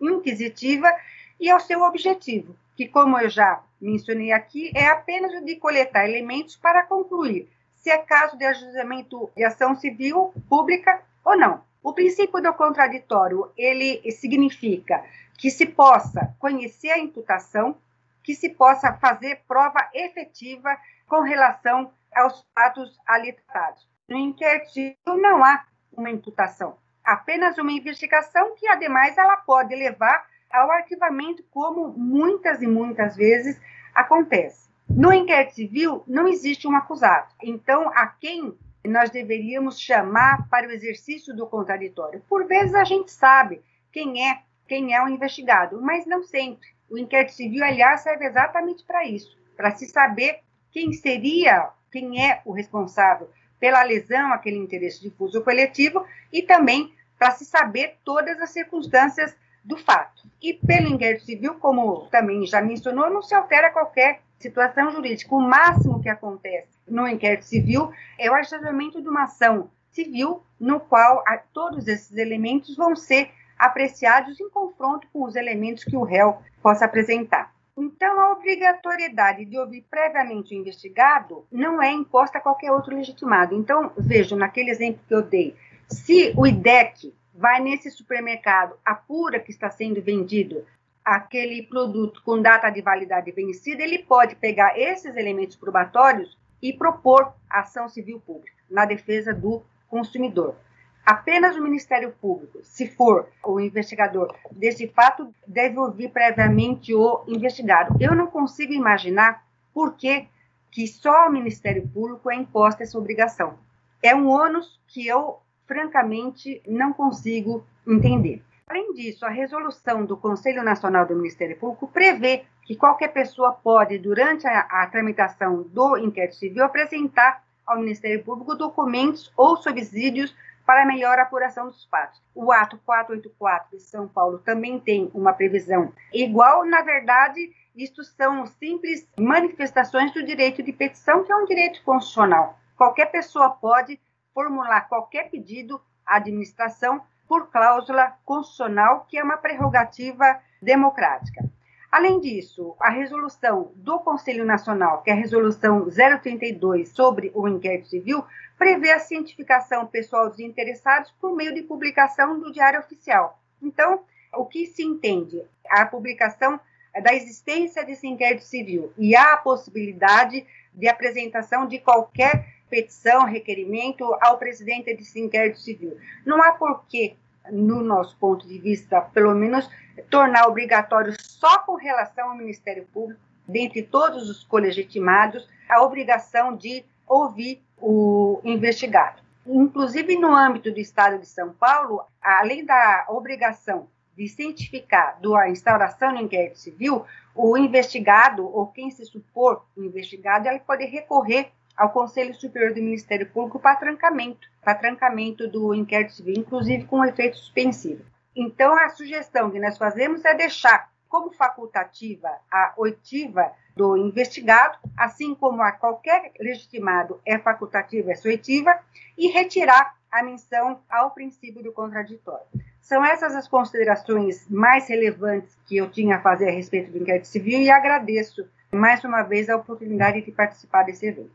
inquisitiva e ao seu objetivo, que, como eu já mencionei aqui, é apenas o de coletar elementos para concluir se é caso de ajuizamento de ação civil pública ou não. O princípio do contraditório, ele significa que se possa conhecer a imputação, que se possa fazer prova efetiva com relação aos fatos ali tratados. No inquérito não há uma imputação, apenas uma investigação que, ademais, ela pode levar ao arquivamento, como muitas e muitas vezes acontece. No inquérito civil, não existe um acusado. Então, a quem nós deveríamos chamar para o exercício do contraditório? Por vezes a gente sabe quem é, quem é o investigado, mas não sempre. O inquérito civil, aliás, serve exatamente para isso, para se saber quem seria, quem é o responsável pela lesão àquele interesse difuso coletivo e também para se saber todas as circunstâncias do fato. E pelo inquérito civil, como também já mencionou, não se altera qualquer situação jurídica. O máximo que acontece no inquérito civil é o ajuizamento de uma ação civil no qual todos esses elementos vão ser apreciados em confronto com os elementos que o réu possa apresentar. Então, a obrigatoriedade de ouvir previamente o investigado não é imposta a qualquer outro legitimado. Então, veja, naquele exemplo que eu dei, se o IDEC vai nesse supermercado, apura que está sendo vendido aquele produto com data de validade vencida, ele pode pegar esses elementos probatórios e propor ação civil pública na defesa do consumidor. Apenas o Ministério Público, se for o investigador desse fato, deve ouvir previamente o investigado. Eu não consigo imaginar por que, que só ao Ministério Público é imposta essa obrigação. É um ônus que eu, francamente, não consigo entender. Além disso, a resolução do Conselho Nacional do Ministério Público prevê que qualquer pessoa pode, durante a, a tramitação do inquérito civil, apresentar ao Ministério Público documentos ou subsídios para melhor apuração dos fatos. O ato 484 de São Paulo também tem uma previsão igual, na verdade, isto são simples manifestações do direito de petição, que é um direito constitucional. Qualquer pessoa pode formular qualquer pedido à administração por cláusula constitucional, que é uma prerrogativa democrática. Além disso, a resolução do Conselho Nacional, que é a resolução 032 sobre o inquérito civil, prevê a cientificação pessoal dos interessados por meio de publicação do Diário Oficial. Então, o que se entende? A publicação da existência desse inquérito civil e a possibilidade de apresentação de qualquer petição, requerimento ao presidente desse inquérito civil. Não há porquê no nosso ponto de vista, pelo menos, tornar obrigatório só com relação ao Ministério Público, dentre todos os colegitimados, a obrigação de ouvir o investigado. Inclusive, no âmbito do Estado de São Paulo, além da obrigação de cientificar da instauração do inquérito civil, o investigado ou quem se supor investigado, ele pode recorrer ao Conselho Superior do Ministério Público para trancamento, para trancamento do inquérito civil, inclusive com efeito suspensivo. Então, a sugestão que nós fazemos é deixar como facultativa a oitiva do investigado, assim como a qualquer legitimado é facultativa essa oitiva, e retirar a menção ao princípio do contraditório. São essas as considerações mais relevantes que eu tinha a fazer a respeito do inquérito civil e agradeço mais uma vez a oportunidade de participar desse evento.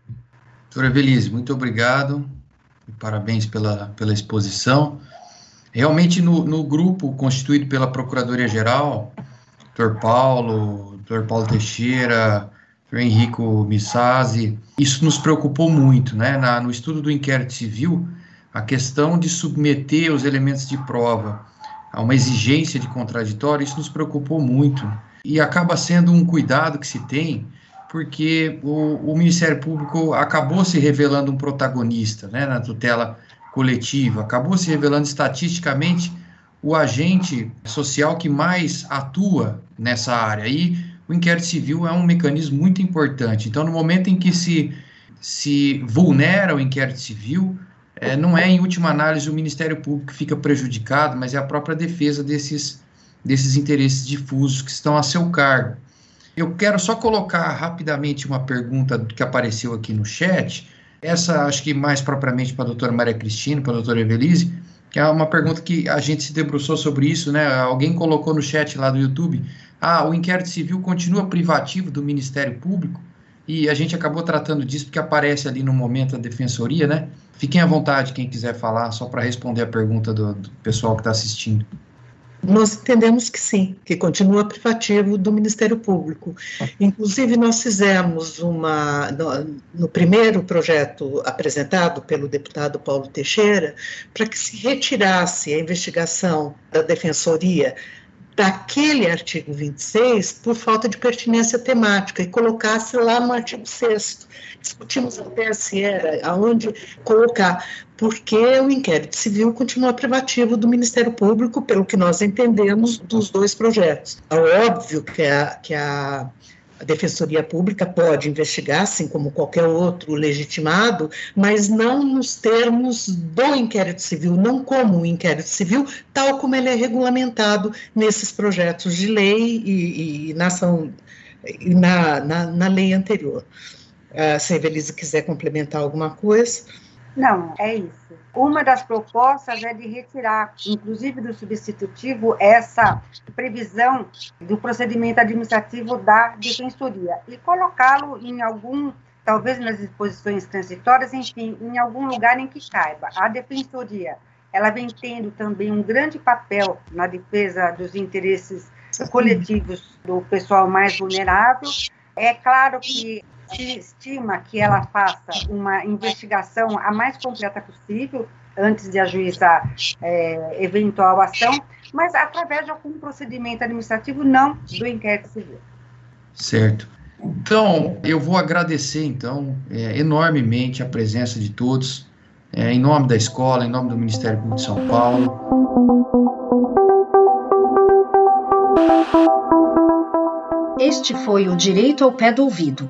Doutora Evelise, muito obrigado e parabéns pela, pela exposição. Realmente, no, no grupo constituído pela Procuradoria-Geral, doutor Paulo, doutor Paulo Teixeira, doutor Henrico Missazzi, isso nos preocupou muito, né? Na, no estudo do inquérito civil, a questão de submeter os elementos de prova a uma exigência de contraditório, isso nos preocupou muito. E acaba sendo um cuidado que se tem porque o, o, Ministério Público acabou se revelando um protagonista né, na tutela coletiva, acabou se revelando estatisticamente o agente social que mais atua nessa área. E o inquérito civil é um mecanismo muito importante. Então, no momento em que se, se vulnera o inquérito civil, é, não é, em última análise, o Ministério Público que fica prejudicado, mas é a própria defesa desses, desses interesses difusos que estão a seu cargo. Eu quero só colocar rapidamente uma pergunta que apareceu aqui no chat. Essa, acho que mais propriamente para a doutora Maria Cristina, para a doutora Evelise, que é uma pergunta que a gente se debruçou sobre isso, né? Alguém colocou no chat lá do YouTube. Ah, o inquérito civil continua privativo do Ministério Público? E a gente acabou tratando disso porque aparece ali no momento a defensoria, né? Fiquem à vontade quem quiser falar, só para responder a pergunta do, do pessoal que está assistindo. Nós entendemos que sim, que continua privativo do Ministério Público. Inclusive, nós fizemos uma, no, no primeiro projeto apresentado pelo deputado Paulo Teixeira, para que se retirasse a investigação da Defensoria daquele artigo 26 por falta de pertinência temática e colocasse lá no artigo 6 Discutimos até se era aonde colocar, porque o inquérito civil continua privativo do Ministério Público, pelo que nós entendemos dos dois projetos. É óbvio que a, que a a Defensoria Pública pode investigar, assim como qualquer outro legitimado, mas não nos termos do inquérito civil, não como o inquérito civil, tal como ele é regulamentado nesses projetos de lei e, e na, ação, e na, na, na lei anterior. Uh, se a Evelise quiser complementar alguma coisa. Não, é isso. Uma das propostas é de retirar, inclusive do substitutivo, essa previsão do procedimento administrativo da defensoria e colocá-lo em algum, talvez nas disposições transitórias, enfim, em algum lugar em que caiba. A defensoria, ela vem tendo também um grande papel na defesa dos interesses coletivos do pessoal mais vulnerável. É claro que estima que ela faça uma investigação a mais completa possível antes de ajuizar é, eventual ação, mas através de algum procedimento administrativo, não do inquérito civil. Certo. Então, eu vou agradecer, então, é, enormemente a presença de todos, é, em nome da escola, em nome do Ministério Público de São Paulo. Este foi o Direito ao Pé do Ouvido